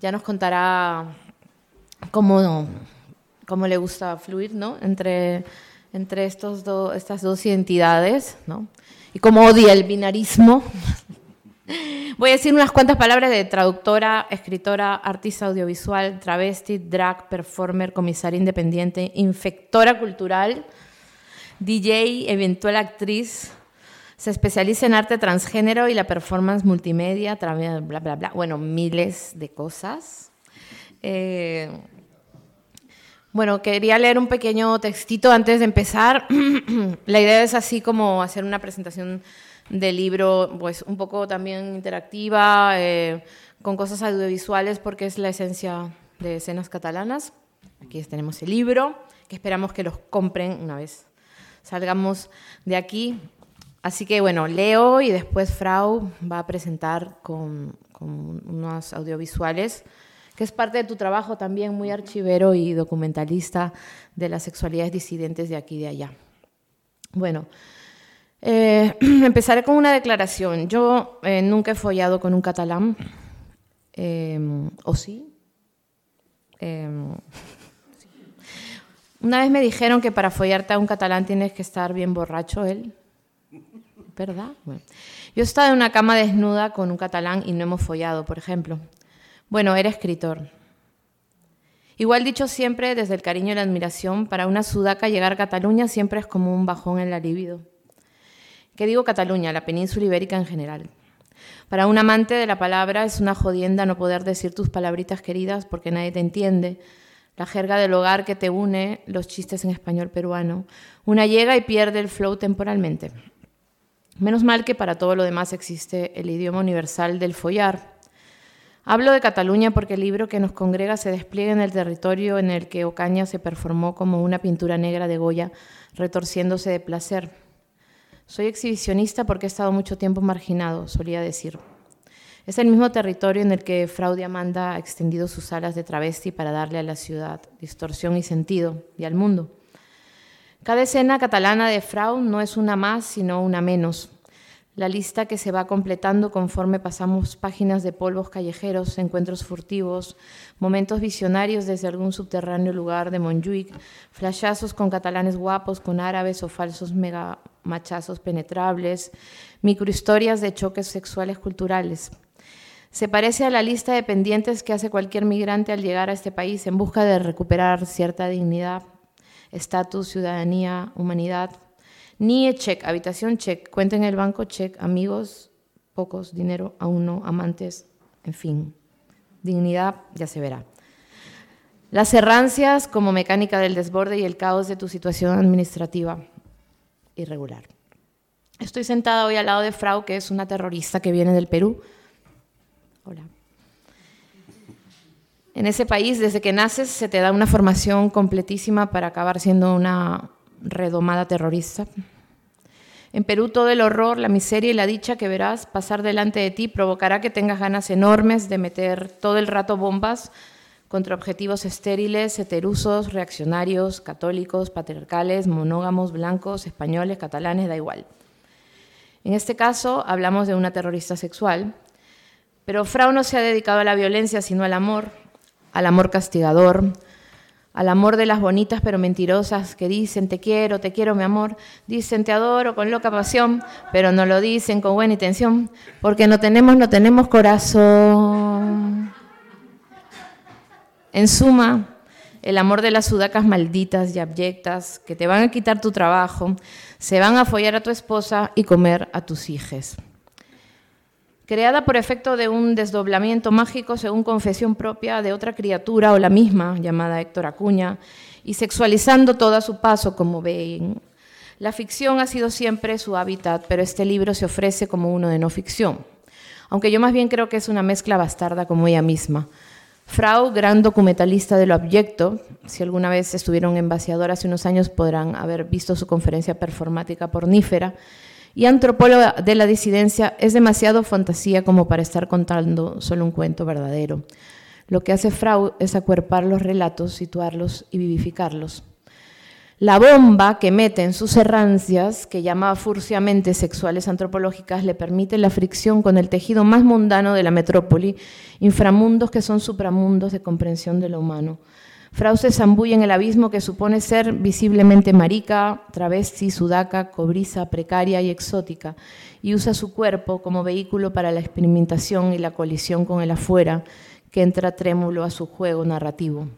Ya nos contará cómo, cómo le gusta fluir ¿no? entre, entre estos estas dos identidades ¿no? y cómo odia el binarismo. Voy a decir unas cuantas palabras de traductora, escritora, artista audiovisual, travesti, drag, performer, comisaria independiente, infectora cultural, DJ, eventual actriz. Se especializa en arte transgénero y la performance multimedia, bla, bla, bla. Bueno, miles de cosas. Eh, bueno, quería leer un pequeño textito antes de empezar. la idea es así como hacer una presentación del libro, pues un poco también interactiva, eh, con cosas audiovisuales, porque es la esencia de escenas catalanas. Aquí tenemos el libro, que esperamos que los compren una vez salgamos de aquí. Así que bueno, leo y después Frau va a presentar con, con unos audiovisuales, que es parte de tu trabajo también muy archivero y documentalista de las sexualidades disidentes de aquí y de allá. Bueno, eh, empezaré con una declaración. Yo eh, nunca he follado con un catalán, eh, ¿o sí? Una vez me dijeron que para follarte a un catalán tienes que estar bien borracho él. ¿Verdad? Yo he estado en una cama desnuda con un catalán y no hemos follado, por ejemplo. Bueno, era escritor. Igual dicho siempre, desde el cariño y la admiración, para una sudaca llegar a Cataluña siempre es como un bajón en la libido. ¿Qué digo Cataluña? La península ibérica en general. Para un amante de la palabra es una jodienda no poder decir tus palabritas queridas porque nadie te entiende la jerga del hogar que te une, los chistes en español peruano. Una llega y pierde el flow temporalmente. Menos mal que para todo lo demás existe el idioma universal del follar. Hablo de Cataluña porque el libro que nos congrega se despliega en el territorio en el que Ocaña se performó como una pintura negra de Goya, retorciéndose de placer. Soy exhibicionista porque he estado mucho tiempo marginado, solía decir. Es el mismo territorio en el que Frau Amanda ha extendido sus alas de travesti para darle a la ciudad distorsión y sentido, y al mundo. Cada escena catalana de Frau no es una más, sino una menos. La lista que se va completando conforme pasamos páginas de polvos callejeros, encuentros furtivos, momentos visionarios desde algún subterráneo lugar de Montjuic, flashazos con catalanes guapos, con árabes o falsos mega machazos penetrables, microhistorias de choques sexuales culturales. Se parece a la lista de pendientes que hace cualquier migrante al llegar a este país en busca de recuperar cierta dignidad, estatus, ciudadanía, humanidad. NIE check, habitación check, cuenta en el banco check, amigos, pocos, dinero, aún no, amantes, en fin. Dignidad, ya se verá. Las errancias como mecánica del desborde y el caos de tu situación administrativa irregular. Estoy sentada hoy al lado de Frau, que es una terrorista que viene del Perú Hola. En ese país, desde que naces, se te da una formación completísima para acabar siendo una redomada terrorista. En Perú todo el horror, la miseria y la dicha que verás pasar delante de ti provocará que tengas ganas enormes de meter todo el rato bombas contra objetivos estériles, heterusos, reaccionarios, católicos, patriarcales, monógamos, blancos, españoles, catalanes, da igual. En este caso hablamos de una terrorista sexual pero Frau no se ha dedicado a la violencia, sino al amor, al amor castigador, al amor de las bonitas pero mentirosas que dicen te quiero, te quiero mi amor, dicen te adoro con loca pasión, pero no lo dicen con buena intención, porque no tenemos, no tenemos corazón. En suma, el amor de las sudacas malditas y abyectas que te van a quitar tu trabajo, se van a follar a tu esposa y comer a tus hijos creada por efecto de un desdoblamiento mágico según confesión propia de otra criatura o la misma, llamada Héctor Acuña, y sexualizando todo a su paso, como ven. La ficción ha sido siempre su hábitat, pero este libro se ofrece como uno de no ficción, aunque yo más bien creo que es una mezcla bastarda como ella misma. Frau, gran documentalista de lo abyecto, si alguna vez estuvieron en Vaciador hace unos años podrán haber visto su conferencia performática pornífera, y antropóloga de la disidencia, es demasiado fantasía como para estar contando solo un cuento verdadero. Lo que hace Frau es acuerpar los relatos, situarlos y vivificarlos. La bomba que mete en sus errancias, que llama furciamente sexuales antropológicas, le permite la fricción con el tejido más mundano de la metrópoli, inframundos que son supramundos de comprensión de lo humano. Frau se zambulla en el abismo que supone ser visiblemente marica, travesti, sudaca, cobriza, precaria y exótica, y usa su cuerpo como vehículo para la experimentación y la colisión con el afuera, que entra trémulo a su juego narrativo.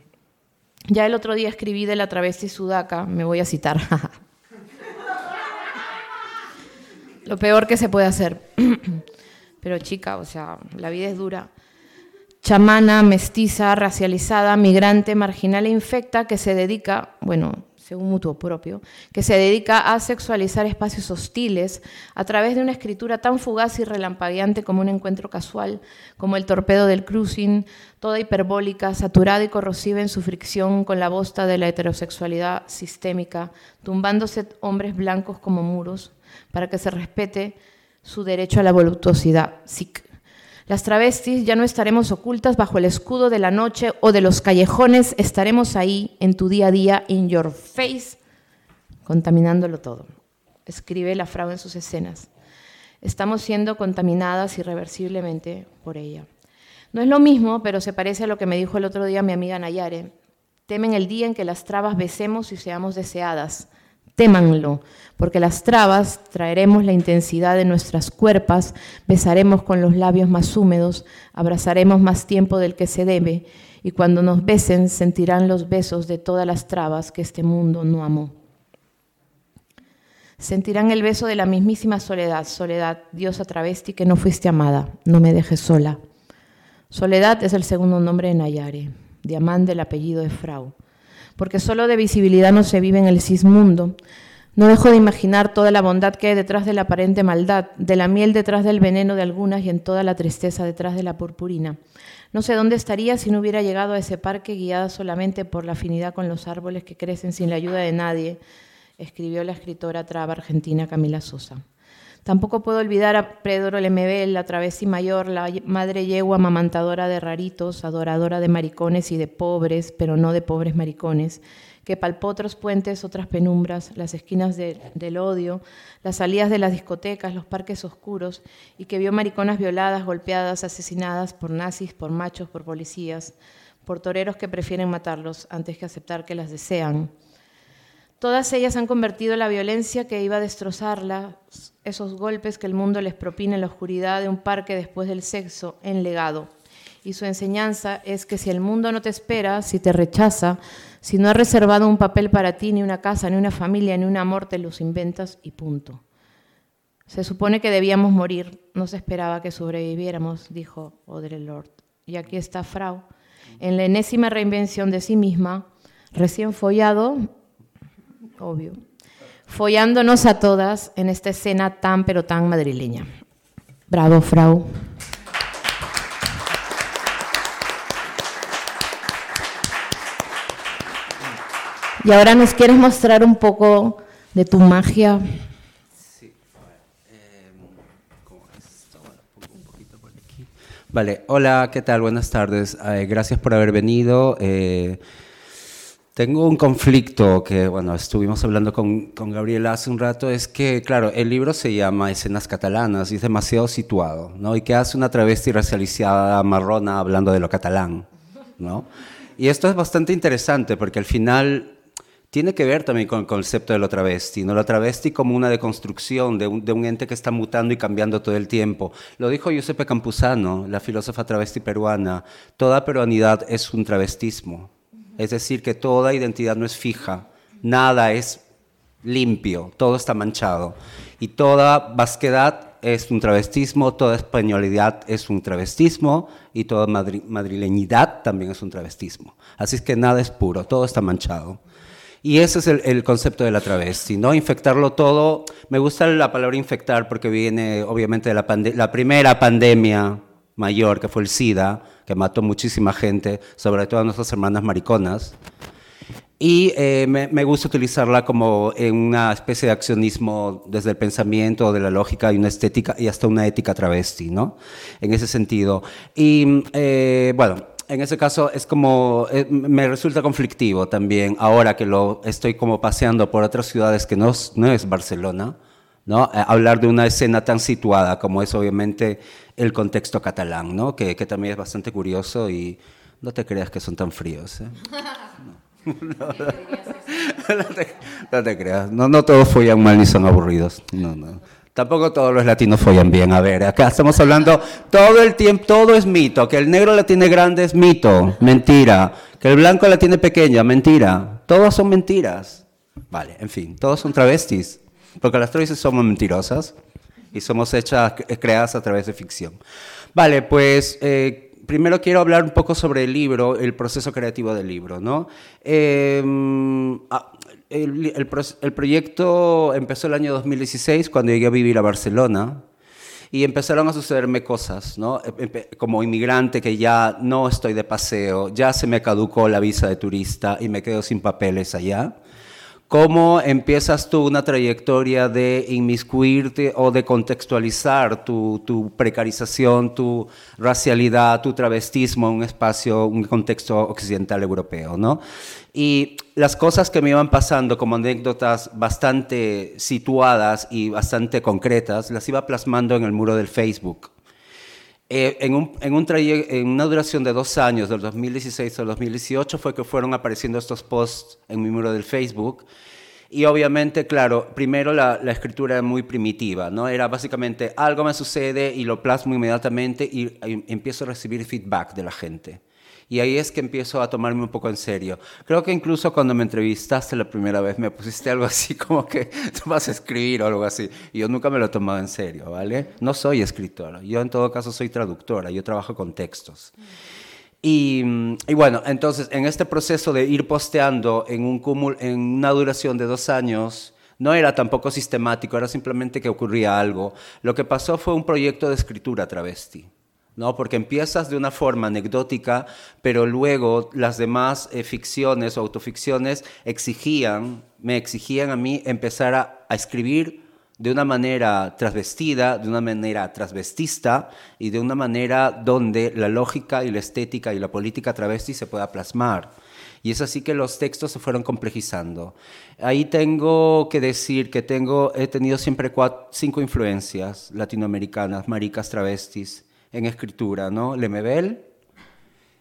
Ya el otro día escribí de la travesti sudaca, me voy a citar. Lo peor que se puede hacer. Pero chica, o sea, la vida es dura. Chamana, mestiza, racializada, migrante, marginal e infecta que se dedica, bueno, según mutuo propio, que se dedica a sexualizar espacios hostiles a través de una escritura tan fugaz y relampagueante como un encuentro casual, como el torpedo del cruising, toda hiperbólica, saturada y corrosiva en su fricción con la bosta de la heterosexualidad sistémica, tumbándose hombres blancos como muros para que se respete su derecho a la voluptuosidad. Las travestis ya no estaremos ocultas bajo el escudo de la noche o de los callejones, estaremos ahí en tu día a día, in your face, contaminándolo todo. Escribe la frau en sus escenas. Estamos siendo contaminadas irreversiblemente por ella. No es lo mismo, pero se parece a lo que me dijo el otro día mi amiga Nayare. Temen el día en que las trabas besemos y seamos deseadas témanlo, porque las trabas traeremos la intensidad de nuestras cuerpas, besaremos con los labios más húmedos, abrazaremos más tiempo del que se debe, y cuando nos besen sentirán los besos de todas las trabas que este mundo no amó. Sentirán el beso de la mismísima soledad, soledad, diosa travesti que no fuiste amada, no me dejes sola. Soledad es el segundo nombre de Nayare, diamante del apellido de Frau porque solo de visibilidad no se vive en el cismundo. No dejo de imaginar toda la bondad que hay detrás de la aparente maldad, de la miel detrás del veneno de algunas y en toda la tristeza detrás de la purpurina. No sé dónde estaría si no hubiera llegado a ese parque guiada solamente por la afinidad con los árboles que crecen sin la ayuda de nadie, escribió la escritora traba argentina Camila Sosa. Tampoco puedo olvidar a Pedro Lemebel, la travesí mayor, la madre yegua amamantadora de raritos, adoradora de maricones y de pobres, pero no de pobres maricones, que palpó otros puentes, otras penumbras, las esquinas del odio, las salidas de las discotecas, los parques oscuros, y que vio mariconas violadas, golpeadas, asesinadas por nazis, por machos, por policías, por toreros que prefieren matarlos antes que aceptar que las desean Todas ellas han convertido la violencia que iba a destrozarla, esos golpes que el mundo les propina en la oscuridad de un parque después del sexo, en legado. Y su enseñanza es que si el mundo no te espera, si te rechaza, si no ha reservado un papel para ti, ni una casa, ni una familia, ni un amor, te los inventas y punto. Se supone que debíamos morir, no se esperaba que sobreviviéramos, dijo Audre Lorde. Y aquí está Frau, en la enésima reinvención de sí misma, recién follado, obvio, follándonos a todas en esta escena tan pero tan madrileña. Bravo, Frau. Y ahora nos quieres mostrar un poco de tu magia. Sí, Vale, hola, ¿qué tal? Buenas tardes. Eh, gracias por haber venido. Eh, tengo un conflicto que, bueno, estuvimos hablando con, con Gabriela hace un rato, es que, claro, el libro se llama Escenas Catalanas y es demasiado situado, ¿no? Y que hace una travesti racializada marrona hablando de lo catalán, ¿no? Y esto es bastante interesante porque al final tiene que ver también con el concepto de lo travesti, ¿no? Lo travesti como una deconstrucción de un, de un, ente que está mutando y cambiando todo el tiempo. Lo dijo Giuseppe Campuzano, la filósofa travesti peruana, toda peruanidad es un travestismo, es decir, que toda identidad no es fija, nada es limpio, todo está manchado. Y toda vasquedad es un travestismo, toda españolidad es un travestismo y toda madrileñidad también es un travestismo. Así es que nada es puro, todo está manchado. Y ese es el, concepto de la travesti, ¿no? Infectarlo todo. Me gusta la palabra infectar porque viene obviamente de la, la primera pandemia mayor, que fue el SIDA, que mató muchísima gente, sobre todo a nuestras hermanas mariconas. Y eh, me, gusta utilizarla como una especie de accionismo desde el pensamiento, de la lógica y una estética y hasta una ética travesti, ¿no? En ese sentido. Y eh, bueno, en ese caso es como, eh, me resulta conflictivo también, ahora que lo estoy como paseando por otras ciudades que no, no es Barcelona, ¿no? Hablar de una escena tan situada como es obviamente el contexto catalán, ¿no? que, que también es bastante curioso y no te creas que son tan fríos. ¿eh? No. No, te, creas, no, no todos follan mal ni son aburridos. No, no. Tampoco todos los latinos follan bien. A ver, acá estamos hablando todo el tiempo, todo es mito. Que el negro la tiene grande es mito, mentira. Que el blanco la tiene pequeña, mentira. Todos son mentiras. Vale, en fin, todos son travestis. Porque las travestis somos mentirosas y somos hechas, creadas a través de ficción. Vale, pues eh, primero quiero hablar un poco sobre el libro, el proceso creativo del libro. ¿no? Em, ah, el, proyecto empezó el año 2016 cuando llegué a vivir a Barcelona y empezaron a sucederme cosas, ¿no? Como inmigrante que ya no estoy de paseo, ya se me caducó la visa de turista y me quedo sin papeles allá. ¿Cómo empiezas tú una trayectoria de inmiscuirte o de contextualizar tu, precarización, tu racialidad, tu travestismo en un espacio, un contexto occidental europeo? ¿no? Y las cosas que me iban pasando como anécdotas bastante situadas y bastante concretas, las iba plasmando en el muro del Facebook. Eh, en, un, en, un en una duración de dos años, del 2016 al 2018, fue que fueron apareciendo estos posts en mi muro del Facebook. Y obviamente, claro, primero la, la, escritura era muy primitiva, ¿no? Era básicamente algo me sucede y lo plasmo inmediatamente y, y empiezo a recibir feedback de la gente. Y ahí es que empiezo a tomarme un poco en serio. Creo que incluso cuando me entrevistaste la primera vez me pusiste algo así como que tú vas a escribir o algo así. Y yo nunca me lo he en serio, ¿vale? No soy escritora. Yo en todo caso soy traductora. Yo trabajo con textos. Y, bueno, entonces en este proceso de ir posteando en, un en una duración de dos años, no era tampoco sistemático, era simplemente que ocurría algo. Lo que pasó fue un proyecto de escritura travesti. ¿No? Porque empiezas de una forma anecdótica, pero luego las demás eh, ficciones o autoficciones exigían, me exigían a mí empezar a, escribir de una manera transvestida, de una manera transvestista y de una manera donde la lógica y la estética y la política travesti se pueda plasmar. Y es así que los textos se fueron complejizando. Ahí tengo que decir que tengo, he tenido siempre cinco influencias latinoamericanas, maricas travestis, en escritura, ¿no? Lemebel,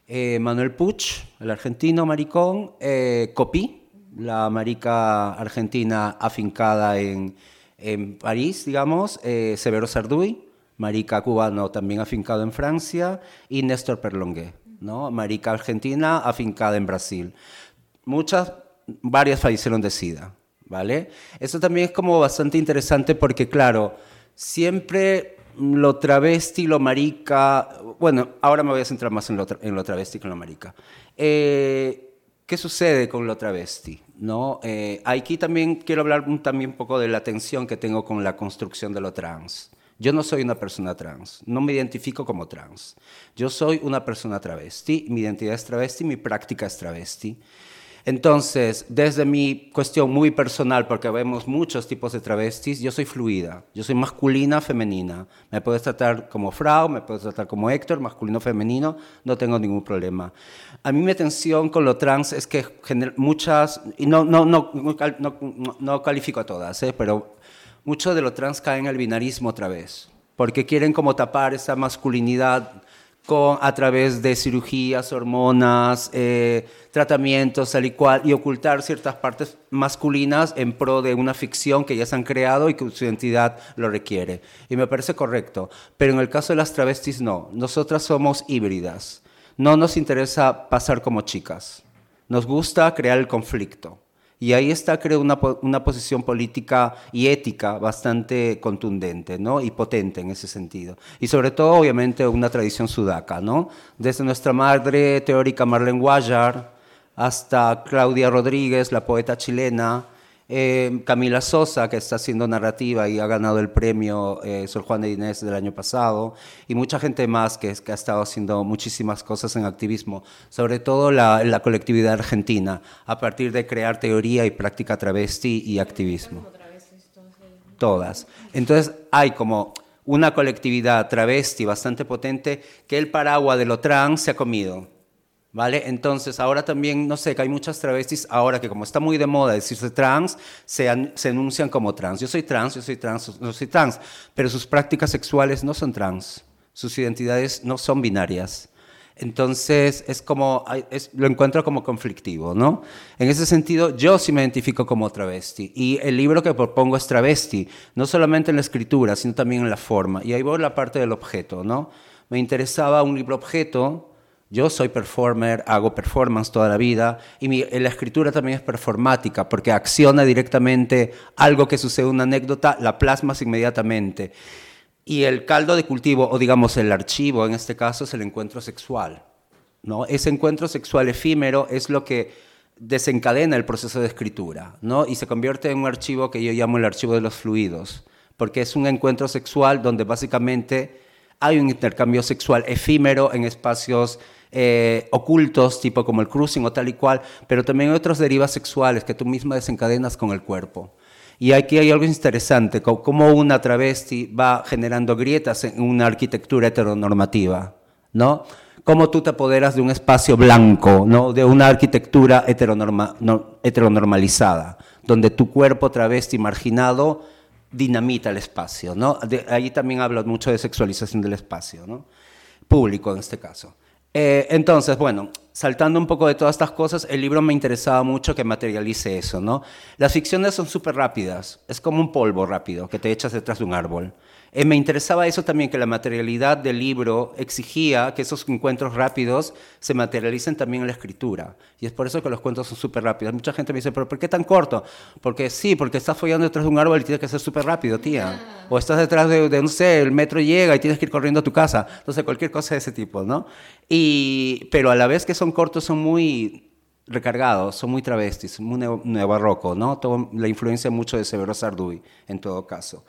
eh, Manuel Puch, el argentino maricón, eh, Copí, la marica argentina afincada en, en París, digamos, eh, Severo Sarduy, marica cubano también afincado en Francia, y Néstor Perlongué, ¿no? marica argentina afincada en Brasil. Muchas, varias fallecieron de SIDA, ¿vale? Eso también es como bastante interesante porque, claro, siempre lo travesti, lo marica, bueno, ahora me voy a centrar más en lo, en lo travesti que en lo marica. Eh, ¿Qué sucede con lo travesti? ¿No? Eh, aquí también quiero hablar también un poco de la tensión que tengo con la construcción de lo trans. Yo no soy una persona trans, no me identifico como trans. Yo soy una persona travesti, mi identidad es travesti, mi práctica es travesti. Entonces, desde mi cuestión muy personal, porque vemos muchos tipos de travestis, yo soy fluida, yo soy masculina, femenina. Me puedes tratar como Frau, me puedes tratar como Héctor, masculino, femenino, no tengo ningún problema. A mí mi atención con lo trans es que muchas, y no, no, no, no, califico a todas, ¿eh? pero mucho de lo trans cae en el binarismo otra vez, porque quieren como tapar esa masculinidad a través de cirugías, hormonas, eh, tratamientos, tal y cual, y ocultar ciertas partes masculinas en pro de una ficción que ya se han creado y que su identidad lo requiere. Y me parece correcto. Pero en el caso de las travestis, no. Nosotras somos híbridas. No nos interesa pasar como chicas. Nos gusta crear el conflicto. Y ahí está, creo, una, una, posición política y ética bastante contundente ¿no? y potente en ese sentido. Y sobre todo, obviamente, una tradición sudaca. ¿no? Desde nuestra madre teórica Marlene Guayar hasta Claudia Rodríguez, la poeta chilena, eh, Camila Sosa, que está haciendo narrativa y ha ganado el premio eh, Sor Juan de Inés del año pasado, y mucha gente más que, ha estado haciendo muchísimas cosas en activismo, sobre todo la, la, colectividad argentina, a partir de crear teoría y práctica travesti y activismo. Todas. Entonces hay como una colectividad travesti bastante potente que el paraguas de lo trans se ha comido ¿Vale? Entonces, ahora también, no sé, que hay muchas travestis, ahora que como está muy de moda decirse trans, se, se enuncian como trans. Yo soy trans, yo soy trans, yo soy trans, pero sus prácticas sexuales no son trans, sus identidades no son binarias. Entonces, es como, lo encuentro como conflictivo, ¿no? En ese sentido, yo sí me identifico como travesti. Y el libro que propongo es travesti, no solamente en la escritura, sino también en la forma. Y ahí voy la parte del objeto, ¿no? Me interesaba un libro objeto yo soy performer, hago performance toda la vida y la escritura también es performática porque acciona directamente algo que sucede, una anécdota, la plasmas inmediatamente. Y el caldo de cultivo, o digamos el archivo en este caso, es el encuentro sexual. ¿no? Ese encuentro sexual efímero es lo que desencadena el proceso de escritura ¿no? y se convierte en un archivo que yo llamo el archivo de los fluidos, porque es un encuentro sexual donde básicamente hay un intercambio sexual efímero en espacios eh, ocultos, tipo como el cruising o tal y cual, pero también otras derivas sexuales que tú misma desencadenas con el cuerpo. Y aquí hay algo interesante, cómo una travesti va generando grietas en una arquitectura heteronormativa, ¿no? Cómo tú te apoderas de un espacio blanco, ¿no? De una arquitectura heteronormalizada, donde tu cuerpo travesti marginado dinamita el espacio, ¿no? ahí también hablo mucho de sexualización del espacio, ¿no? Público en este caso. Eh, entonces, bueno, saltando un poco de todas estas cosas, el libro me interesaba mucho que materialice eso, ¿no? Las ficciones son súper rápidas, es como un polvo rápido que te echas detrás de un árbol. Eh, me interesaba eso también, que la materialidad del libro exigía que esos encuentros rápidos se materialicen también en la escritura. Y es por eso que los cuentos son súper rápidos. Mucha gente me dice, ¿pero por qué tan corto? Porque sí, porque estás follando detrás de un árbol y tienes que ser súper rápido, tía. Ah. O estás detrás de, de, no sé, el metro llega y tienes que ir corriendo a tu casa. Entonces, cualquier cosa de ese tipo, ¿no? Y, pero a la vez que son cortos, son muy recargados, son muy travestis, muy neobarroco, ¿no? Todo, la influencia mucho de Severo Sarduy, en todo caso.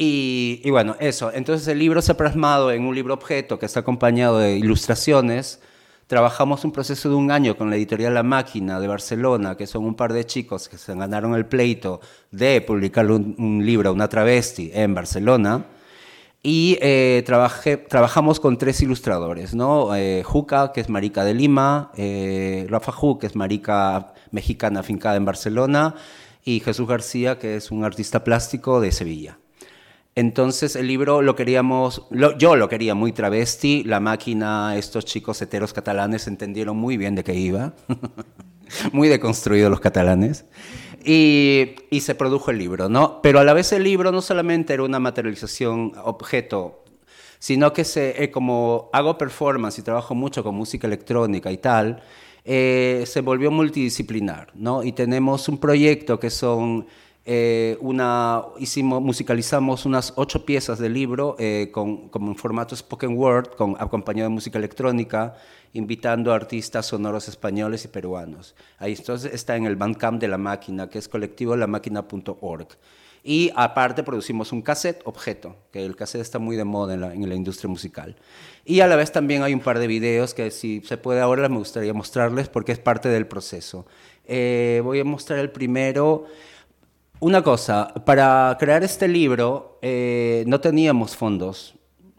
Y, bueno, eso. Entonces el libro se ha plasmado en un libro objeto que está acompañado de ilustraciones. Trabajamos un proceso de un año con la editorial La Máquina de Barcelona, que son un par de chicos que se ganaron el pleito de publicar un, libro, una travesti, en Barcelona. Y eh, trabajamos con tres ilustradores, ¿no? Eh, Juca, que es marica de Lima, eh, Rafa Ju, que es marica mexicana afincada en Barcelona, y Jesús García, que es un artista plástico de Sevilla. Entonces el libro lo queríamos, yo lo quería muy travesti, la máquina, estos chicos heteros catalanes entendieron muy bien de qué iba, muy deconstruidos los catalanes, y, y, se produjo el libro, ¿no? Pero a la vez el libro no solamente era una materialización objeto, sino que se, eh, como hago performance y trabajo mucho con música electrónica y tal, eh, se volvió multidisciplinar, ¿no? Y tenemos un proyecto que son eh, una, hicimos, musicalizamos unas ocho piezas del libro eh, con, como en formato spoken word, con, acompañado de música electrónica, invitando a artistas sonoros españoles y peruanos. Ahí entonces está en el Bandcamp de La Máquina, que es colectivo lamaquina.org. Y aparte producimos un cassette objeto, que el cassette está muy de moda en la, en la, industria musical. Y a la vez también hay un par de videos que si se puede ahora me gustaría mostrarles porque es parte del proceso. Eh, voy a mostrar el primero. Una cosa, para crear este libro eh, no teníamos fondos,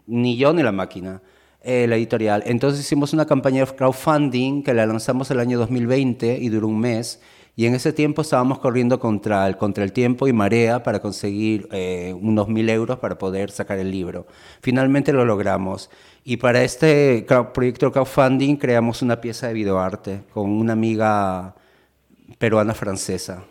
ni yo ni la máquina, eh, la editorial. Entonces hicimos una campaña de crowdfunding que la lanzamos el año 2020 y duró un mes. Y en ese tiempo estábamos corriendo contra el, contra el tiempo y marea para conseguir eh, unos mil euros para poder sacar el libro. Finalmente lo logramos. Y para este proyecto de crowdfunding creamos una pieza de videoarte con una amiga peruana francesa.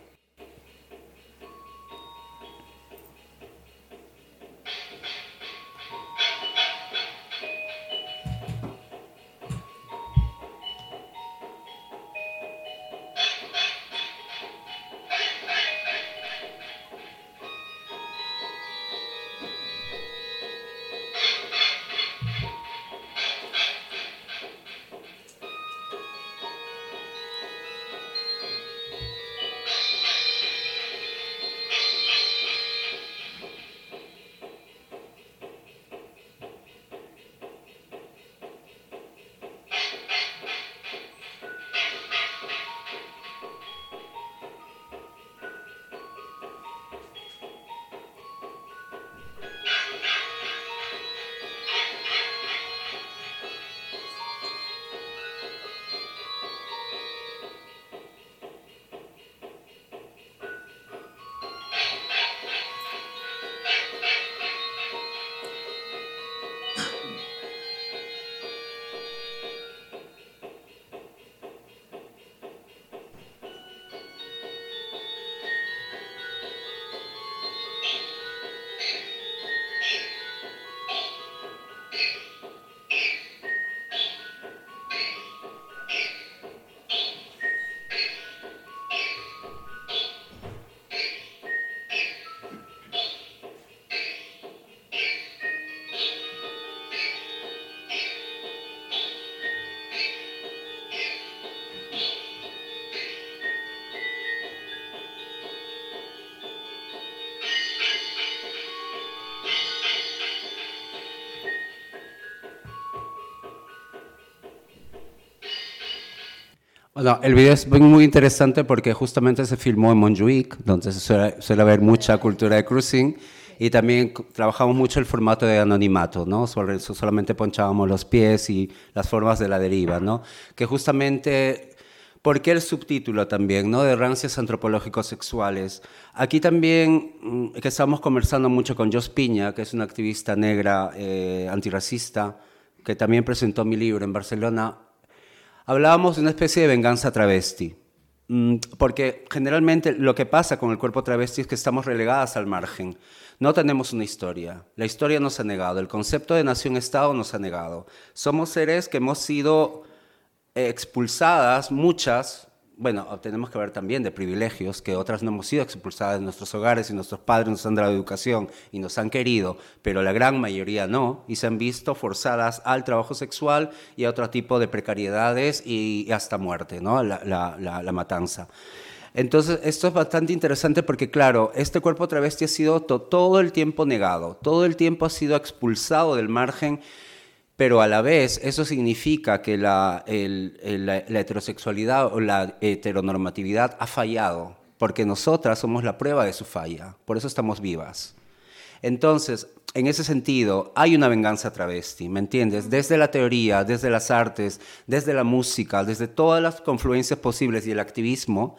Bueno, el video es muy interesante porque justamente se filmó en Montjuic, donde suele, suele haber mucha cultura de cruising y también trabajamos mucho el formato de anonimato, ¿no? Solamente ponchábamos los pies y las formas de la deriva, ¿no? Que justamente, ¿por qué el subtítulo también, ¿no? De rancias antropológicos sexuales. Aquí también, mm, que estamos conversando mucho con Jos Piña, que es una activista negra eh, antirracista, que también presentó mi libro en Barcelona, hablábamos de una especie de venganza travesti. Mm, porque generalmente lo que pasa con el cuerpo travesti es que estamos relegadas al margen. No tenemos una historia. La historia nos ha negado. El concepto de nación-estado nos ha negado. Somos seres que hemos sido expulsadas, muchas, bueno, tenemos que ver también de privilegios, que otras no hemos sido expulsadas de nuestros hogares y nuestros padres nos han dado educación y nos han querido, pero la gran mayoría no, y se han visto forzadas al trabajo sexual y a otro tipo de precariedades y, hasta muerte, ¿no? La, la, matanza. Entonces, esto es bastante interesante porque, claro, este cuerpo travesti ha sido todo el tiempo negado, todo el tiempo ha sido expulsado del margen pero a la vez eso significa que la, heterosexualidad o la heteronormatividad ha fallado, porque nosotras somos la prueba de su falla, por eso estamos vivas. Entonces, en ese sentido, hay una venganza travesti, ¿me entiendes? Desde la teoría, desde las artes, desde la música, desde todas las confluencias posibles y el activismo,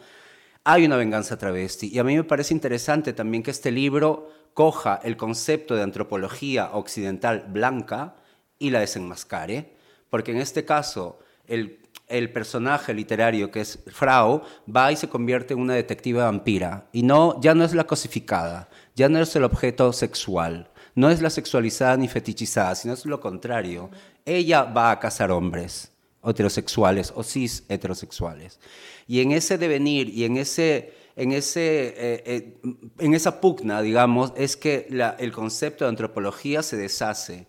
hay una venganza travesti. Y a mí me parece interesante también que este libro coja el concepto de antropología occidental blanca, y la desenmascare, porque en este caso el, el, personaje literario que es Frau va y se convierte en una detective vampira y no ya no es la cosificada, ya no es el objeto sexual, no es la sexualizada ni fetichizada, sino es lo contrario. Ella va a cazar hombres heterosexuales o cis heterosexuales. Y en ese devenir y en ese en, ese, eh, eh, en esa pugna, digamos, es que la, el concepto de antropología se deshace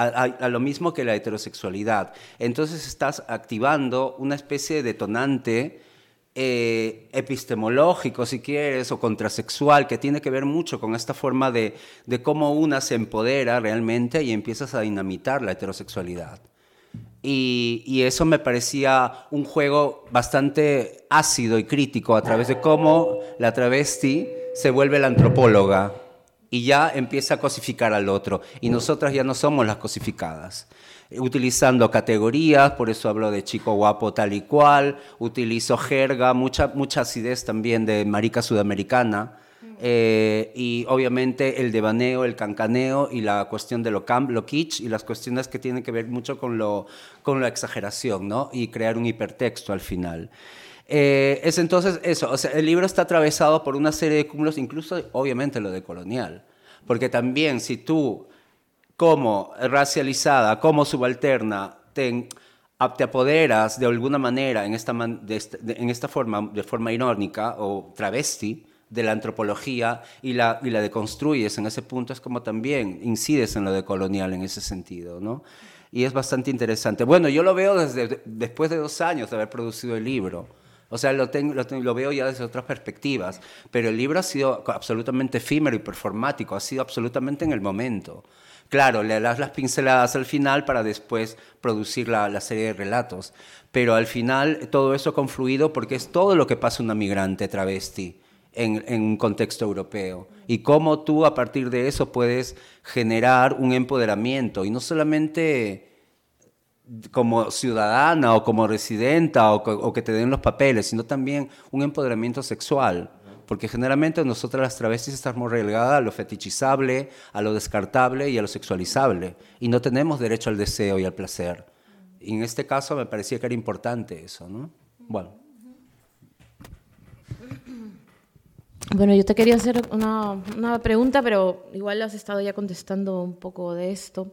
a, lo mismo que la heterosexualidad. Entonces estás activando una especie de detonante eh, epistemológico, si quieres, o contrasexual, que tiene que ver mucho con esta forma de, cómo una se empodera realmente y empiezas a dinamitar la heterosexualidad. Y, eso me parecía un juego bastante ácido y crítico a través de cómo la travesti se vuelve la antropóloga y ya empieza a cosificar al otro. Y nosotras ya no somos las cosificadas. Utilizando categorías, por eso hablo de chico guapo tal y cual, utilizo jerga, mucha, mucha acidez también de marica sudamericana. Eh, y obviamente el devaneo, el cancaneo y la cuestión de lo camp, lo kitsch y las cuestiones que tienen que ver mucho con, lo, con la exageración, ¿no? Y crear un hipertexto al final. Eh, es entonces eso, o sea, el libro está atravesado por una serie de cúmulos, incluso obviamente lo de colonial, porque también si tú como racializada, como subalterna, te, apoderas de alguna manera en esta, en esta forma, de forma irónica o travesti, de la antropología y la, y la deconstruyes en ese punto, es como también incides en lo de colonial en ese sentido, ¿no? Y es bastante interesante. Bueno, yo lo veo desde después de dos años de haber producido el libro. O sea, lo, tengo, lo, veo ya desde otras perspectivas, pero el libro ha sido absolutamente efímero y performático, ha sido absolutamente en el momento. Claro, le das las pinceladas al final para después producir la, serie de relatos, pero al final todo eso ha confluido porque es todo lo que pasa una migrante travesti en un contexto europeo y cómo tú a partir de eso puedes generar un empoderamiento y no solamente como ciudadana o como residenta o, que te den los papeles, sino también un empoderamiento sexual. Porque generalmente nosotras las travestis estamos relegadas a lo fetichizable, a lo descartable y a lo sexualizable. Y no tenemos derecho al deseo y al placer. Y en este caso me parecía que era importante eso, ¿no? Bueno. Bueno, yo te quería hacer una, una pregunta, pero igual has estado ya contestando un poco de esto.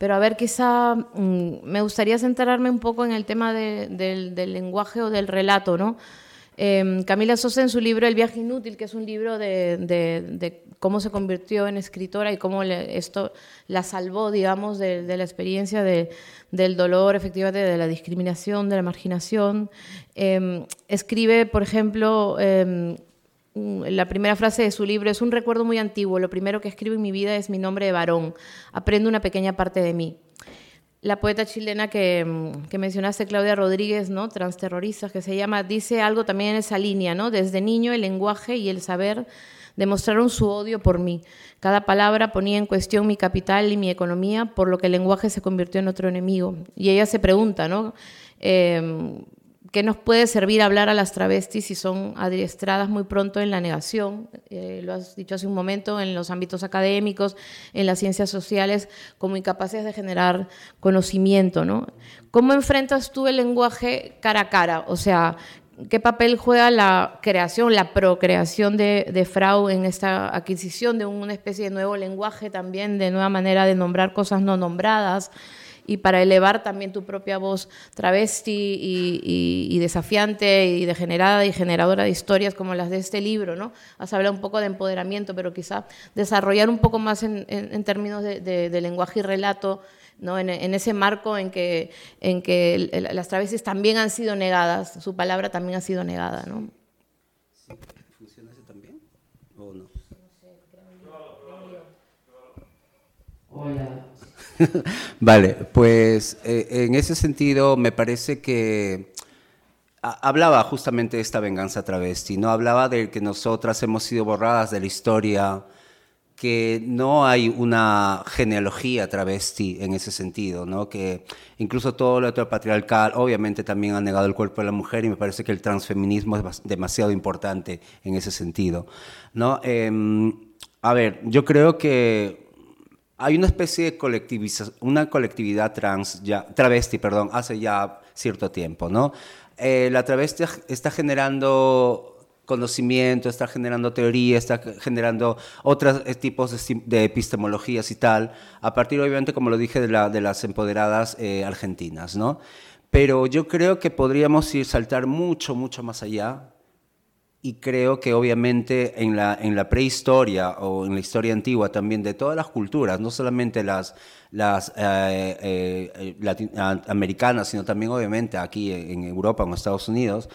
Pero a ver, quizá mm, me gustaría centrarme un poco en el tema del, lenguaje o del relato, ¿no? Em, Camila Sosa en su libro El viaje inútil, que es un libro de, cómo se convirtió en escritora y cómo esto la salvó, digamos, de, la experiencia del dolor, efectivamente, de la discriminación, de la marginación. Em, escribe, por ejemplo, em, la primera frase de su libro es un recuerdo muy antiguo. Lo primero que escribo en mi vida es mi nombre de varón. Aprendo una pequeña parte de mí. la poeta chilena que, mm, que, mencionaste, Claudia Rodríguez, ¿no? Transterroristas, que se llama, dice algo también en esa línea, ¿no? Desde niño el lenguaje y el saber demostraron su odio por mí. Cada palabra ponía en cuestión mi capital y mi economía, por lo que el lenguaje se convirtió en otro enemigo. Y ella se pregunta, ¿no? Eh, ¿Qué nos puede servir hablar a las travestis si son adiestradas muy pronto en la negación? Eh, lo has dicho hace un momento, en los ámbitos académicos, en las ciencias sociales, como incapaces de generar conocimiento, ¿no? ¿Cómo enfrentas tú el lenguaje cara a cara? O sea, ¿qué papel juega la creación, la procreación de, de en esta adquisición de una especie de nuevo lenguaje también, de nueva manera de nombrar cosas no nombradas? Y para elevar también tu propia voz travesti y, desafiante y degenerada y generadora de historias como las de este libro, ¿no? Has hablado un poco de empoderamiento, pero quizá desarrollar un poco más en, términos de, lenguaje y relato, ¿no? En, ese marco en que, en que las travestis también han sido negadas, su palabra también ha sido negada, ¿no? ¿Funciona ese también o no? Hola. vale, pues eh, en ese sentido me parece que hablaba justamente de esta venganza travesti, no hablaba de que nosotras hemos sido borradas de la historia, que no hay una genealogía travesti en ese sentido, ¿no? que incluso todo lo patriarcal obviamente también ha negado el cuerpo de la mujer y me parece que el transfeminismo es demasiado importante en ese sentido. ¿no? Em, a ver, yo creo que hay una especie de colectivización, una colectividad trans, ya, travesti, perdón, hace ya cierto tiempo, ¿no? Eh, la travesti está generando conocimiento, está generando teoría, está generando otros eh, tipos de, epistemologías y tal, a partir obviamente, como lo dije, de, las empoderadas eh, argentinas, ¿no? Pero yo creo que podríamos ir saltar mucho, mucho más allá y creo que obviamente en la, en la prehistoria o en la historia antigua también de todas las culturas, no solamente las, las eh, eh, eh americanas, sino también obviamente aquí en Europa, en Estados Unidos,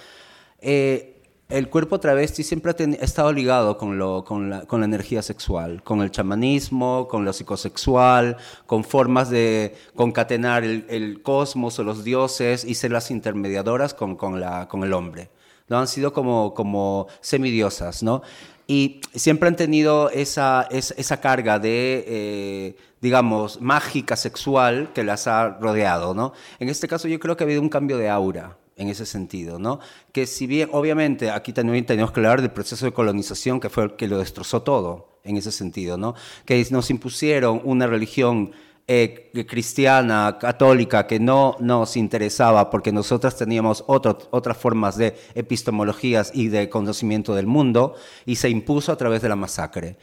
eh, el cuerpo travesti siempre ha, estado ligado con, lo, con, la, con, la, energía sexual, con el chamanismo, con lo psicosexual, con formas de concatenar el, el cosmos o los dioses y ser las intermediadoras con, con, la, con el hombre. ¿No? Han sido como, como semidiosas, ¿no? Y siempre han tenido esa, esa, carga de, eh, digamos, mágica sexual que las ha rodeado, ¿no? En este caso yo creo que ha habido un cambio de aura en ese sentido, ¿no? Que si bien, obviamente, aquí también tenemos que hablar del proceso de colonización que fue el que lo destrozó todo, en ese sentido, ¿no? Que nos impusieron una religión eh, cristiana, católica, que no nos interesaba porque nosotras teníamos otras formas de epistemologías y de conocimiento del mundo y se impuso a través de la masacre.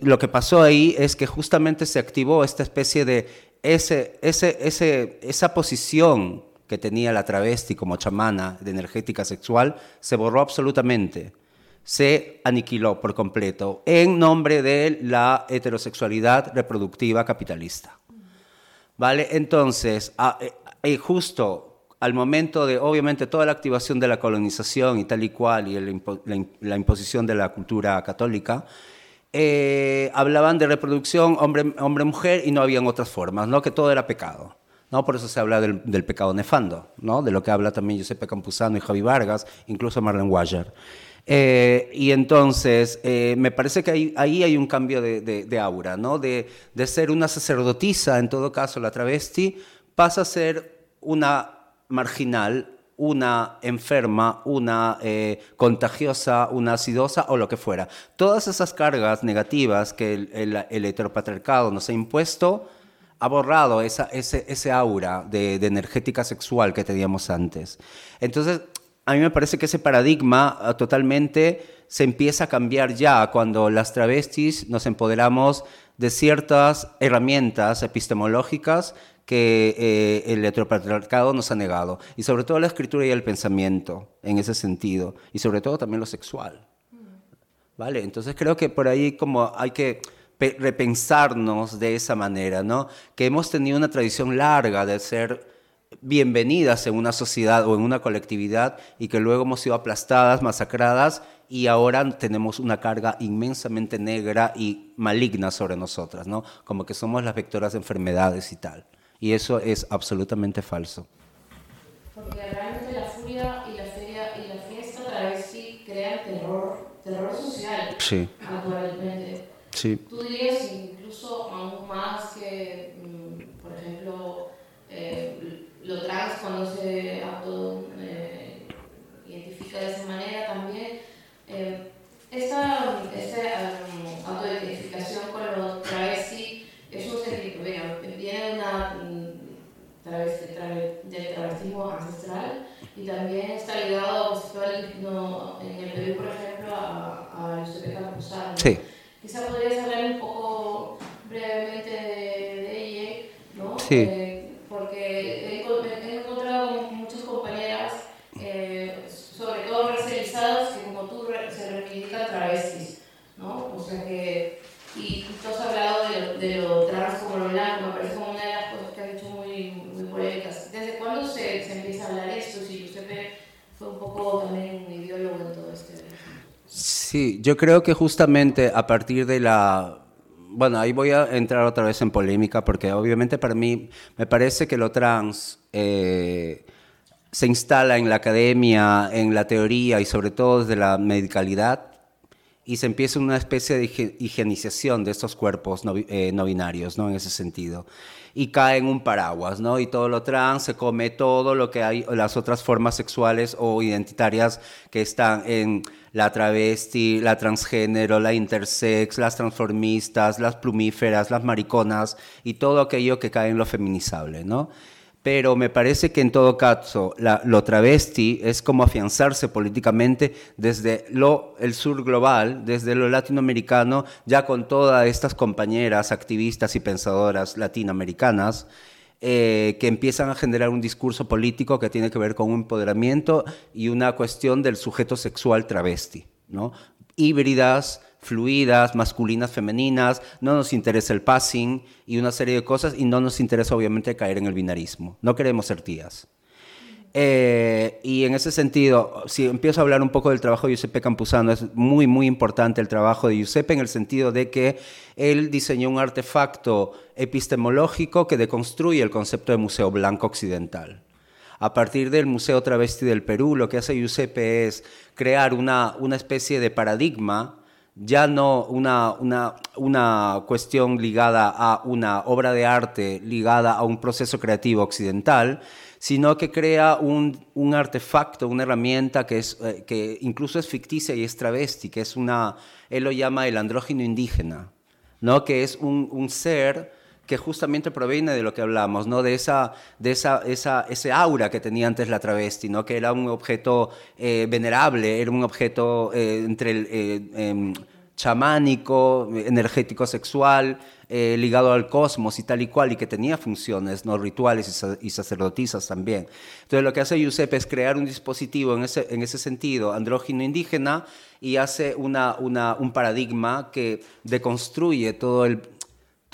lo que pasó ahí es que justamente se activó esta especie de ese, ese, esa posición que tenía la travesti como chamana de energética sexual, se borró absolutamente se aniquiló por completo en nombre de la heterosexualidad reproductiva capitalista. ¿Vale? Entonces, eh, eh, justo al momento de, obviamente, toda la activación de la colonización y tal y cual, y la, imposición de la cultura católica, eh, hablaban de reproducción hombre-mujer y no habían otras formas, ¿no? que todo era pecado. ¿no? Por eso se habla del, pecado nefando, ¿no? de lo que habla también Giuseppe Campuzano y Javi Vargas, incluso Marlene Wager. Eh, y entonces, eh, me parece que ahí, ahí, hay un cambio de, de, aura, ¿no? De, de, ser una sacerdotisa, en todo caso, la travesti, pasa a ser una marginal, una enferma, una eh, contagiosa, una acidosa o lo que fuera. Todas esas cargas negativas que el, el, heteropatriarcado nos ha impuesto, ha borrado esa, ese, ese aura de, de energética sexual que teníamos antes. Entonces, a mí me parece que ese paradigma ah, totalmente se empieza a cambiar ya cuando las travestis nos empoderamos de ciertas herramientas epistemológicas que eh, el heteropatriarcado nos ha negado, y sobre todo la escritura y el pensamiento en ese sentido, y sobre todo también lo sexual. ¿Vale? Entonces creo que por ahí como hay que repensarnos de esa manera, ¿no? Que hemos tenido una tradición larga de ser bienvenidas en una sociedad o en una colectividad y que luego hemos sido aplastadas, masacradas y ahora tenemos una carga inmensamente negra y maligna sobre nosotras, ¿no? Como que somos las vectoras de enfermedades y tal. Y eso es absolutamente falso. Porque realmente la furia y la feria y la fiesta travesti crean terror, terror social Sí. actualmente. Sí. Tú dirías incluso aún más que, mm, por ejemplo, eh, lo trans cuando se auto, eh, identifica de esa manera también. eh, esta esta, um, autoidentificación con lo travesti es un sentimiento, venga, viene de una mm, travesti- trave- del travestismo ancestral y también está ligado pues, no, en el Perú, por ejemplo, a, a Giuseppe Campuzano. Sí. Quizá podrías hablar un poco brevemente de, de ella, ¿no? Sí. Eh, porque he, enco- he encontrado con muchas compañeras, eh, sobre todo racializadas, que como tú re- se reivindican travestis, ¿no? O sea que, y tú has hablado de lo, de lo trans como lo blanco, me parece como una de las cosas que has dicho muy, muy polémicas. ¿Desde cuándo se, se empieza a hablar esto? Si Giuseppe fue un poco también un ideólogo en todo este... Sí, yo creo que justamente a partir de la... Bueno, ahí voy a entrar otra vez en polémica porque obviamente para mí me parece que lo trans eh, se instala en la academia, en la teoría y sobre todo desde la medicalidad y se empieza una especie de higienización de estos cuerpos no, eh, no binarios, ¿no? En ese sentido. Y cae en un paraguas, ¿no? Y todo lo trans se come todo lo que hay, las otras formas sexuales o identitarias que están en la travesti, la transgénero, la intersex, las transformistas, las plumíferas, las mariconas y todo aquello que cae en lo feminizable, ¿no? Pero me parece que en todo caso lo travesti es como afianzarse políticamente desde lo, el sur global, desde lo latinoamericano, ya con todas estas compañeras activistas y pensadoras latinoamericanas eh, que empiezan a generar un discurso político que tiene que ver con un empoderamiento y una cuestión del sujeto sexual travesti, ¿no? híbridas, fluidas, masculinas, femeninas, no nos interesa el passing y una serie de cosas y no nos interesa obviamente caer en el binarismo. No queremos ser tías. Eh, y en ese sentido, si empiezo a hablar un poco del trabajo de Giuseppe Campuzano, es muy, muy importante el trabajo de Giuseppe en el sentido de que él diseñó un artefacto epistemológico que deconstruye el concepto de museo blanco occidental. A partir del Museo Travesti del Perú, lo que hace Giuseppe es crear una, una especie de paradigma, ya no una, una, una cuestión ligada a una obra de arte, ligada a un proceso creativo occidental, sino que crea un, un artefacto, una herramienta que, es, eh, que incluso es ficticia y es travesti, que es una, él lo llama el andrógino indígena, ¿no? que es un, un ser que justamente proviene de lo que hablamos, ¿no? de, esa, de esa, esa, ese aura que tenía antes la travesti, ¿no? que era un objeto eh, venerable, era un objeto eh, entre el eh, em, chamánico, energético sexual, ligado al cosmos y tal y cual, y que tenía funciones no rituales y, sa- sacerdotisas también. Entonces lo que hace Giuseppe es crear un dispositivo en ese, en ese sentido, andrógino indígena, y hace una, una, un paradigma que deconstruye todo el,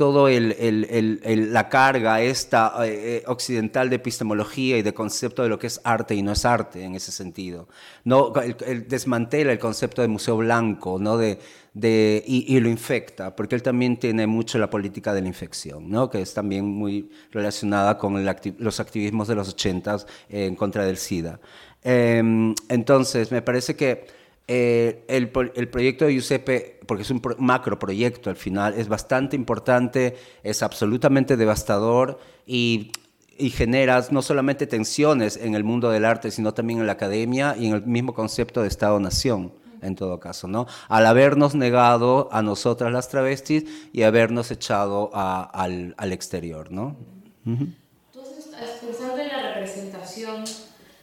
todo el, el- el- la carga esta eh, eh, occidental de epistemología y de concepto de lo que es arte y no es arte en ese sentido. No, el, el desmantela el concepto de museo blanco ¿no? de, de, y, y lo infecta, porque él también tiene mucho la política de la infección, ¿no? que es también muy relacionada con acti- los activismos de los ochentas eh, en contra del SIDA. Em, entonces, me parece que eh, el, el proyecto de Giuseppe, porque es un pro- macro proyecto al final, es bastante importante, es absolutamente devastador y, y genera no solamente tensiones en el mundo del arte, sino también en la academia y en el mismo concepto de Estado-nación, en todo caso, ¿no? Al habernos negado a nosotras las travestis y habernos echado a- al, al exterior, ¿no? Entonces, pensando en la representación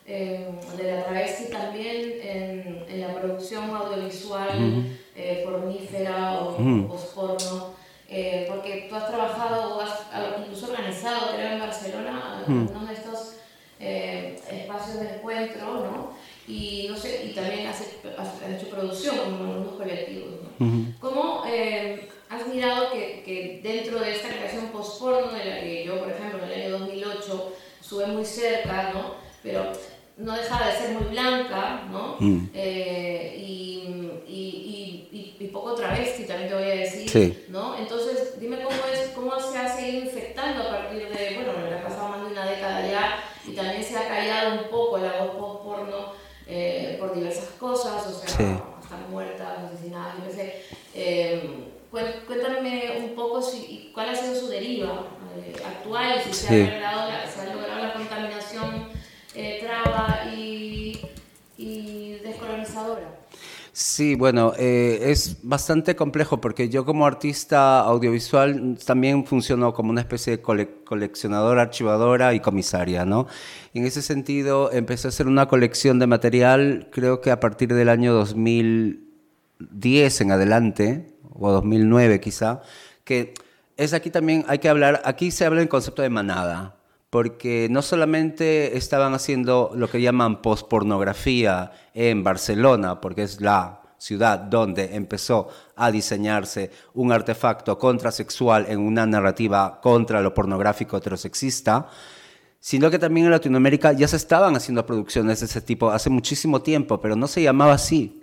eh, de la travesti también en, en la producción audiovisual eh, pornífera o posporno, eh, porque tú has trabajado o has incluso organizado, creo, en Barcelona, algunos de estos eh, espacios de encuentro, ¿no? Y, no sé, y también has, has- has hecho producción en algunos colectivos, ¿no? ¿Cómo eh, has mirado que, que dentro de esta creación post-porno, de la que yo, por ejemplo, en el año 2008 sube muy cerca, ¿no? Pero no dejaba de ser muy blanca, ¿no? Mm. Eh, y, y, y, y, poco travesti, también te voy a decir, sí. ¿no? Entonces, dime cómo, es, cómo se ha seguido infectando a partir de, bueno, me ha pasado más de una década ya, y también se ha callado un poco la voz post-porno eh, por diversas cosas, o sea, sí. están muertas, asesinadas, yo qué sé. Eh, cuéntame un poco si, cuál ha sido su deriva actual, si se ha logrado la contaminación eh, traba y, y descolonizadora. Sí, bueno, eh, es bastante complejo porque yo como artista audiovisual también funciono como una especie de coleccionadora, archivadora y comisaria, ¿no? en ese sentido empecé a hacer una colección de material, creo que a partir del año 2010 en adelante, o 2009 quizá, que es aquí también, hay que hablar, aquí se habla en concepto de manada, porque no solamente estaban haciendo lo que llaman pospornografía en Barcelona, porque es la ciudad donde empezó a diseñarse un artefacto contrasexual en una narrativa contra lo pornográfico heterosexista, sino que también en Latinoamérica ya se estaban haciendo producciones de ese tipo hace muchísimo tiempo, pero no se llamaba así.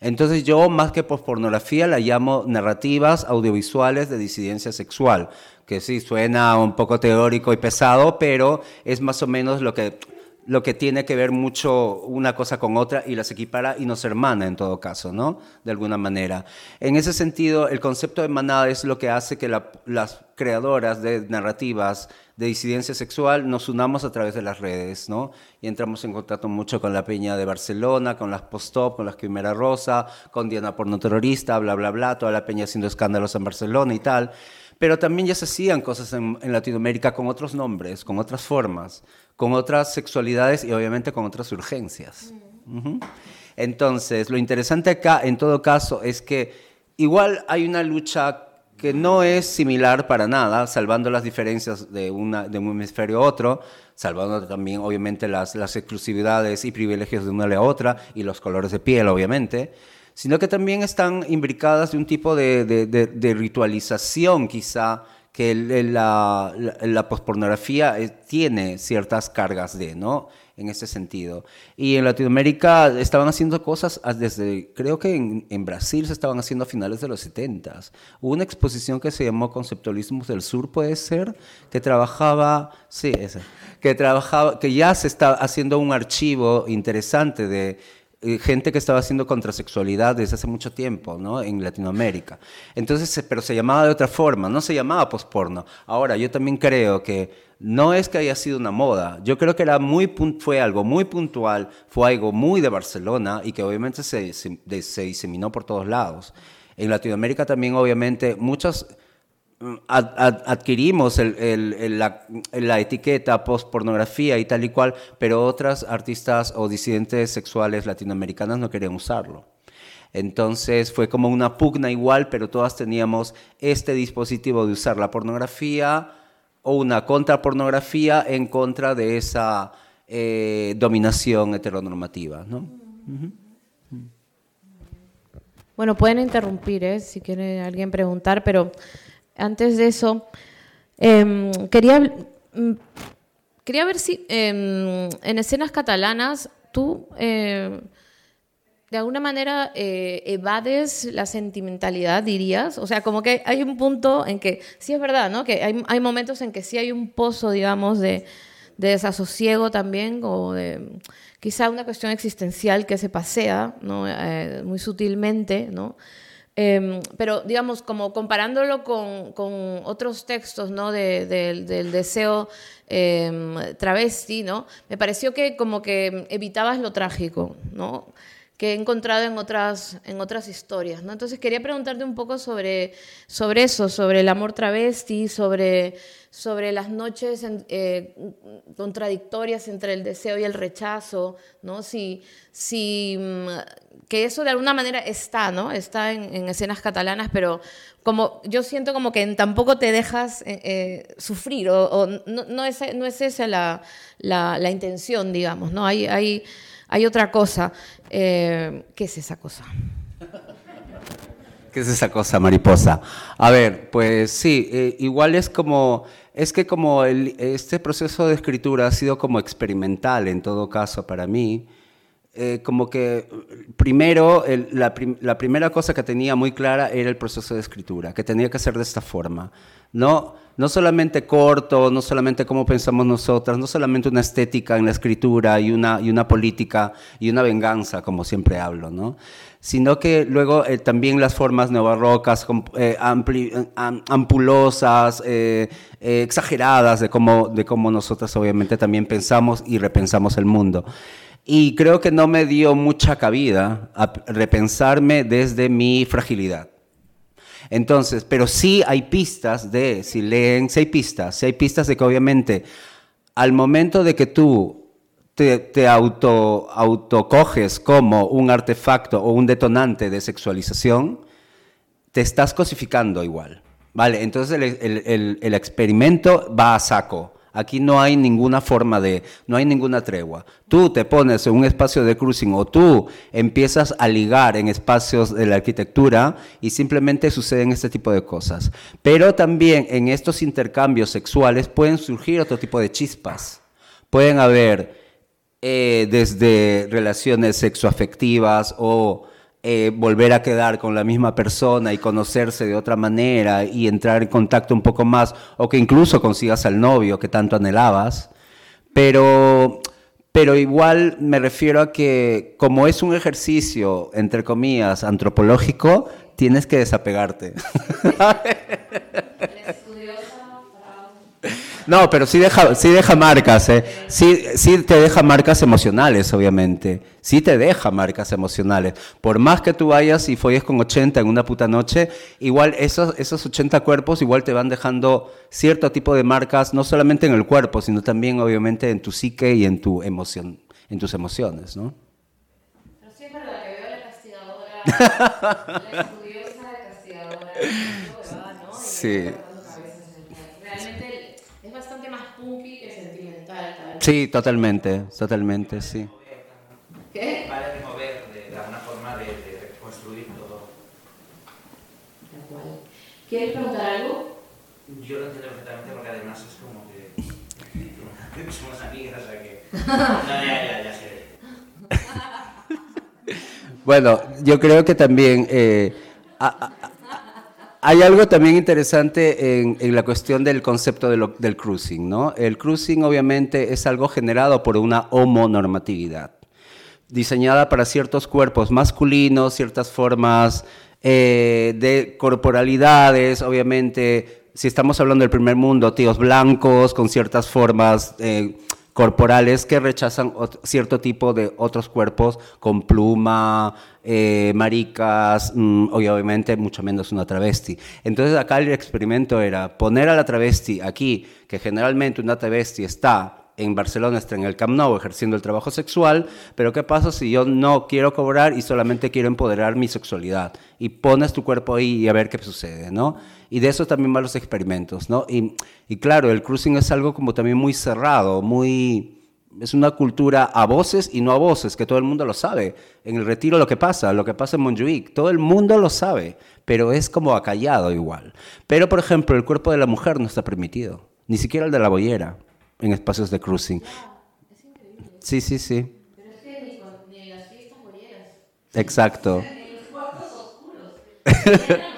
Entonces yo más que pospornografía la llamo narrativas audiovisuales de disidencia sexual, que sí suena un poco teórico y pesado, pero es más o menos lo que lo que tiene que ver mucho una cosa con otra y las equipara y nos hermana en todo caso, ¿no? De alguna manera. En ese sentido, el concepto de manada es lo que hace que las creadoras de narrativas de disidencia sexual nos unamos a través de las redes, ¿no? Y entramos en contacto mucho con la Peña de Barcelona, con las Postop, con las Quimera Rosa, con Diana Porno Terrorista, bla, bla, bla, toda la Peña haciendo escándalos en Barcelona y tal. Pero también ya se hacían cosas en, Latinoamérica con otros nombres, con otras formas, con otras sexualidades y obviamente con otras urgencias. Entonces, lo interesante acá, en todo caso, es que igual hay una lucha que no es similar para nada, salvando las diferencias de, una, de un hemisferio a otro, salvando también obviamente las, las exclusividades y privilegios de una a la otra y los colores de piel, obviamente, sino que también están imbricadas de un tipo de, de, ritualización quizá que la, la, la pospornografía eh, tiene ciertas cargas de, ¿no? en ese sentido. Y en Latinoamérica estaban haciendo cosas desde, creo que en, Brasil se estaban haciendo a finales de los 70. Hubo una exposición que se llamó Conceptualismos del Sur, puede ser, que trabajaba, sí, esa, que trabajaba, que ya se está haciendo un archivo interesante de gente que estaba haciendo contrasexualidad desde hace mucho tiempo, ¿no? En Latinoamérica. Entonces, pero se llamaba de otra forma, no se llamaba posporno. Ahora, yo también creo que no es que haya sido una moda, yo creo que era muy, fue algo muy puntual, fue algo muy de Barcelona y que obviamente se, se, se diseminó por todos lados. En Latinoamérica también, obviamente, muchos adquirimos la, etiqueta post-pornografía y tal y cual, pero otras artistas o disidentes sexuales latinoamericanas no querían usarlo. Entonces fue como una pugna igual, pero todas teníamos este dispositivo de usar la pornografía o una contrapornografía en contra de esa eh, dominación heteronormativa. ¿no? Bueno, pueden interrumpir ¿eh? si quiere alguien preguntar, pero antes de eso, em, quería, mm, quería ver si em, en escenas catalanas tú em, de alguna manera eh, evades la sentimentalidad, dirías. O sea, como que hay un punto en que, sí es verdad, ¿no? Que hay, hay momentos en que sí hay un pozo, digamos, de, de desasosiego también, o de quizá una cuestión existencial que se pasea, ¿no? Eh, muy sutilmente, ¿no? Em, pero, digamos, como comparándolo con, otros textos ¿no? De, del deseo em, travesti, ¿no? me pareció que como que evitabas lo trágico, ¿no? que he encontrado en otras, en otras historias. ¿no? Entonces quería preguntarte un poco sobre, sobre eso, sobre el amor travesti, sobre, sobre las noches eh, contradictorias entre el deseo y el rechazo, ¿no? si, si mm, que eso de alguna manera está, ¿no? Está en, escenas catalanas, pero como yo siento como que tampoco te dejas eh, eh, sufrir, o, no, es, no, es, esa la, la, intención, digamos, ¿no? Hay, hay, hay otra cosa. Eh, ¿Qué es esa cosa? ¿Qué es esa cosa, mariposa? A ver, pues sí, igual es como, es que como este proceso de escritura ha sido como experimental en todo caso para mí, eh, como que primero, la, primera cosa que tenía muy clara era el proceso de escritura, que tenía que ser de esta forma. No, no solamente corto, no solamente cómo pensamos nosotras, no solamente una estética en la escritura y una, y una política y una venganza, como siempre hablo, ¿no? sino que luego eh, también las formas neobarrocas, eh, ampulosas, eh, exageradas de cómo, de cómo nosotras obviamente también pensamos y repensamos el mundo. Y creo que no me dio mucha cabida a repensarme desde mi fragilidad. Entonces, pero sí hay pistas de, si leen, si hay pistas, si hay pistas de que obviamente al momento de que tú te, auto, autocoges como un artefacto o un detonante de sexualización, te estás cosificando igual. ¿Vale? Entonces el, el experimento va a saco. Aquí no hay ninguna forma de, no hay ninguna tregua. Tú te pones en un espacio de cruising o tú empiezas a ligar en espacios de la arquitectura y simplemente suceden este tipo de cosas. Pero también en estos intercambios sexuales pueden surgir otro tipo de chispas. Pueden haber eh, desde relaciones sexoafectivas o eh, volver a quedar con la misma persona y conocerse de otra manera y entrar en contacto un poco más, o que incluso consigas al novio que tanto anhelabas. Pero, pero igual me refiero a que como es un ejercicio, entre comillas, antropológico, tienes que desapegarte. No, pero sí deja, sí deja marcas, ¿eh? Sí, sí te deja marcas emocionales, obviamente. Sí te deja marcas emocionales. Por más que tú vayas y folles con 80 en una puta noche, igual esos, esos 80 cuerpos igual te van dejando cierto tipo de marcas, no solamente en el cuerpo, sino también, obviamente, en tu psique y en, tu emoción, en tus emociones, ¿no? Pero siempre la que veo la castigadora, la estudiosa de castigadora, ¿no? Sí. Sí, totalmente, totalmente, sí. ¿Qué? Vale remover de, alguna forma de, reconstruir todo. ¿Quieres preguntar algo? Yo lo entiendo perfectamente porque además es como que somos amigas, o sea que... No, ya, ya, ya sé. bueno, yo creo que también... Eh, hay algo también interesante en, la cuestión del concepto del cruising, ¿no? El cruising obviamente es algo generado por una homonormatividad, diseñada para ciertos cuerpos masculinos, ciertas formas eh, de corporalidades, obviamente, si estamos hablando del primer mundo, tíos blancos con ciertas formas... Eh, corporales que rechazan cierto tipo de otros cuerpos con pluma, eh, maricas, mm, obviamente mucho menos una travesti. Entonces acá el experimento era poner a la travesti aquí, que generalmente una travesti está en Barcelona está en el Camp Nou ejerciendo el trabajo sexual, pero ¿qué pasa si yo no quiero cobrar y solamente quiero empoderar mi sexualidad? Y pones tu cuerpo ahí y a ver qué sucede, ¿no? Y de eso también van los experimentos, ¿no? Y, y claro, el cruising es algo como también muy cerrado, muy... Es una cultura a voces y no a voces, que todo el mundo lo sabe. En el retiro lo que pasa, lo que pasa en Montjuic, todo el mundo lo sabe, pero es como acallado igual. Pero, por ejemplo, el cuerpo de la mujer no está permitido, ni siquiera el de la boyera en espacios de cruising. Sí, sí, sí. Bolleras. Exacto. En los cuartos oscuros.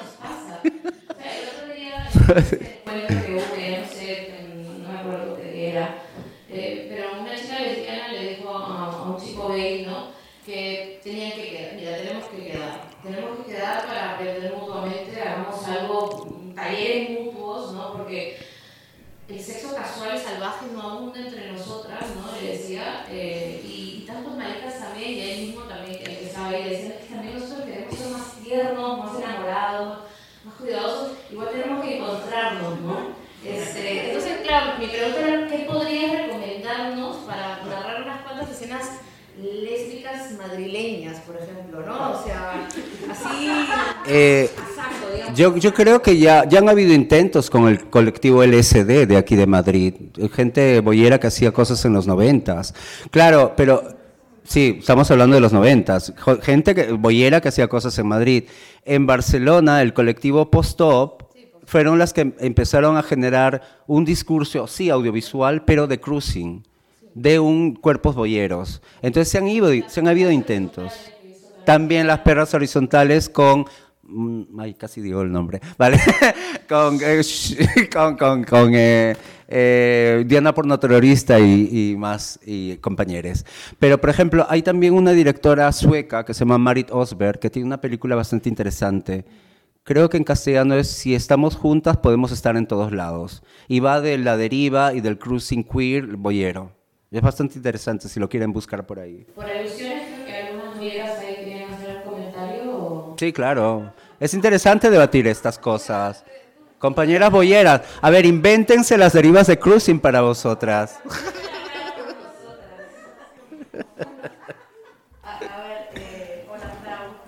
que hubo, que no sé, no me acuerdo qué era, eh, pero una chica lesbiana le dijo a, un chico gay, ¿no? Que tenían que quedar, mira, tenemos que quedar. Tenemos que quedar para aprender mutuamente, hagamos algo, talleres mutuos, ¿no? Porque el sexo casual y salvaje no abunda entre nosotras, ¿no? Le decía, eh, y, tantos maricas también, y él mismo también, que empezaba y decía, que también nosotros queremos ser más tiernos, más enamorados, más cuidadosos, igual tenemos que. Claro, mi pregunta era, ¿qué podrías recomendarnos para narrar unas cuantas escenas lésbicas madrileñas, por ejemplo, ¿no? O sea, así... Eh, yo, yo creo que ya, ya han habido intentos con el colectivo LSD de aquí de Madrid, gente boyera que hacía cosas en los noventas. Claro, pero Sí, estamos hablando de los noventas. Gente que, boyera que hacía cosas en Madrid. En Barcelona, el colectivo Post-Op fueron las que empezaron a generar un discurso, sí, audiovisual, pero de cruising de un cuerpos boyeros. Entonces se han, ido, se han habido intentos. También las perras horizontales con mm, ay, casi digo el nombre, ¿vale? con, eh, con, con, con eh, eh, Diana Pornoterrorista y, y más y compañeros. Pero, por ejemplo, hay también una directora sueca que se llama Marit Osberg, que tiene una película bastante interesante. Creo que en castellano es Si estamos juntas podemos estar en todos lados. Y va de la deriva y del cruising queer boyero. Es bastante interesante si lo quieren buscar por ahí. Por alusiones, creo que algunas boyeras ahí querían hacer el comentario. O... Sí, claro. Es interesante debatir estas cosas. Compañeras boyeras, a ver, invéntense las derivas de cruising para vosotras. A, a ver, eh.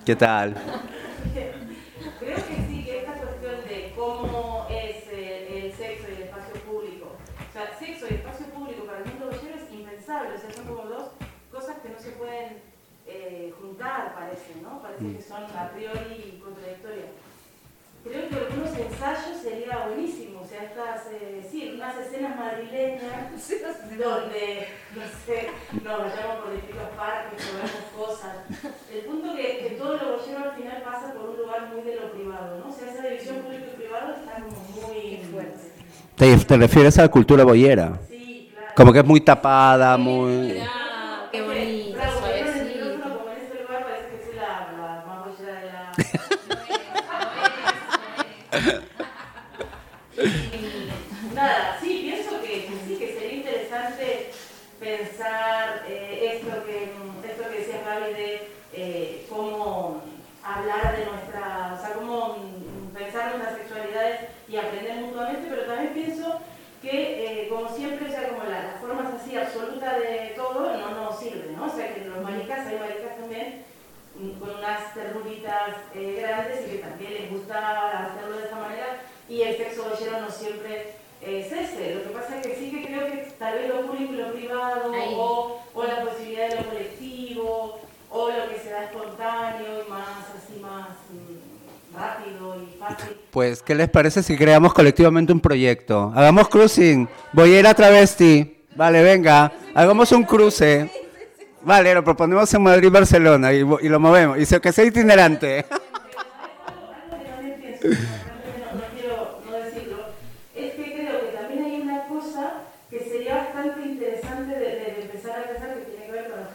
¿Qué tal? Creo que sí, que esta cuestión de cómo es eh, el sexo y el espacio público. O sea, sexo y espacio público para el mundo boyero es impensable. O sea, son como dos cosas que no se pueden eh, juntar, parece, ¿no? Parece que son a priori contradictorias. Creo que algunos ensayos sería buenísimo. O sea, estas, eh, sí, unas escenas madrileñas donde, no sé, nos vayamos por distintos parques, o vemos cosas. El punto que, que todo lo boyero al final pasa por un lugar muy de lo privado, ¿no? O sea, esa división público y privado está como muy fuerte. ¿Te, te refieres a la cultura boyera? Sí, claro. Como que es muy tapada, muy qué bonito, Claro, porque yo en el suavecito. micrófono, como en este lugar, parece que soy la, la más boyera de la... Y Nada, sí, pienso que, que sí, que sería interesante pensar esto, que, esto que decía Gaby de eh, cómo hablar de nuestra, o sea, cómo pensar nuestras sexualidades y aprender mutuamente, pero también pienso que, eh, como siempre, sea, como la- las formas así absolutas de todo no nos sirven, ¿no? O sea, que los maricas, hay maricas también mm, con unas terruritas eh, grandes y que también les gusta hacerlo de esa manera y el sexo boyero no siempre es ese. Lo que pasa es que sí que creo que tal vez lo público y lo privado o, o la posibilidad de lo colectivo o lo que se da espontáneo y más así más mm, rápido y fácil. Pues, ¿qué les parece si creamos colectivamente un proyecto? Hagamos cruising, boyera travesti. Vale, venga, hagamos un cruce. Vale, lo proponemos en Madrid, Barcelona y, y lo movemos. Y se- que sea itinerante. Algo que también pienso, realmente no, no quiero no decirlo, es que creo que también hay una cosa que sería bastante interesante de, de- de empezar a pensar que tiene que ver con las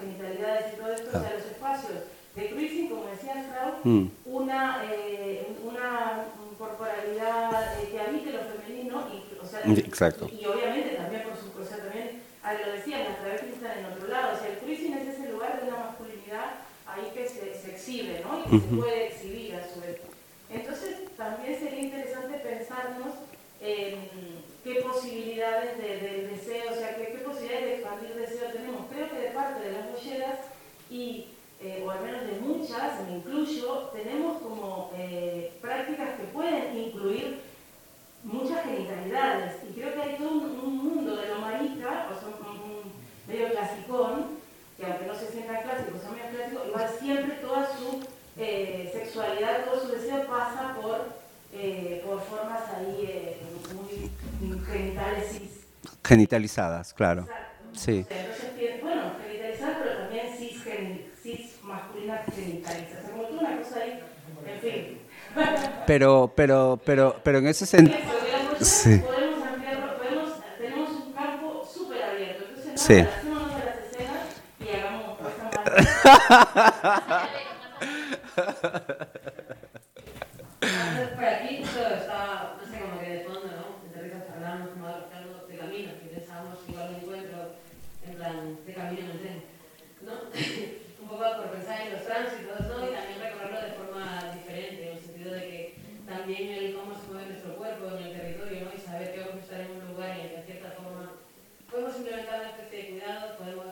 genitalidades y todo esto, o sea, los espacios de cruising, como decía Frau, Mm. una, eh, una corporalidad eh, que habite lo femenino y, o sea, exacto. y, y obviamente también, por supuesto, o sea, también, ah, lo decían, las travestis están en otro lado, o sea, el cruising es ese lugar de una masculinidad ahí que se, se exhibe, ¿no? Y que se puede exhibir a su vez. Entonces, también sería interesante pensarnos en qué posibilidades de, del deseo, o sea, qué, qué posibilidades de expandir deseo tenemos. Creo que de parte de las bolleras y, eh, o al menos de muchas, me incluyo, tenemos como eh, prácticas que pueden incluir muchas genitalidades. Y creo que hay todo un, un mundo de lo marica, o sea, un, un medio clasicón, que aunque no se sienta clásico, sea medio clásico, igual siempre toda su eh, sexualidad, todo su deseo pasa por, eh, por formas ahí eh, muy genitales. Genitalizadas, claro. Exacto. Sí. Entonces, pi- bueno, genitalizadas, pero también cis, geni- cis masculinas genitalizadas. O sea, como toda una cosa ahí, en fin. Pero, pero, pero, pero en ese sentido... Sí. podemos ampliarlo, podemos, tenemos un campo súper abierto. Entonces, Sí. nada, hacémonos de las escenas y hagamos cosas más. Entonces, por aquí justo estaba, no sé, como que de fondo, ¿no? Entre risas hablábamos como algo de camino, que pensábamos igual un encuentro en plan de camino en el tren, ¿no? un poco por pensar en los tránsitos, ¿no? Y también recorrerlo de forma diferente, en el sentido de que también el cómo se mueve nuestro cuerpo en el territorio, ¿no? Y saber que vamos a estar en un lugar en el que, en cierta forma, podemos implementar una especie de cuidado, podemos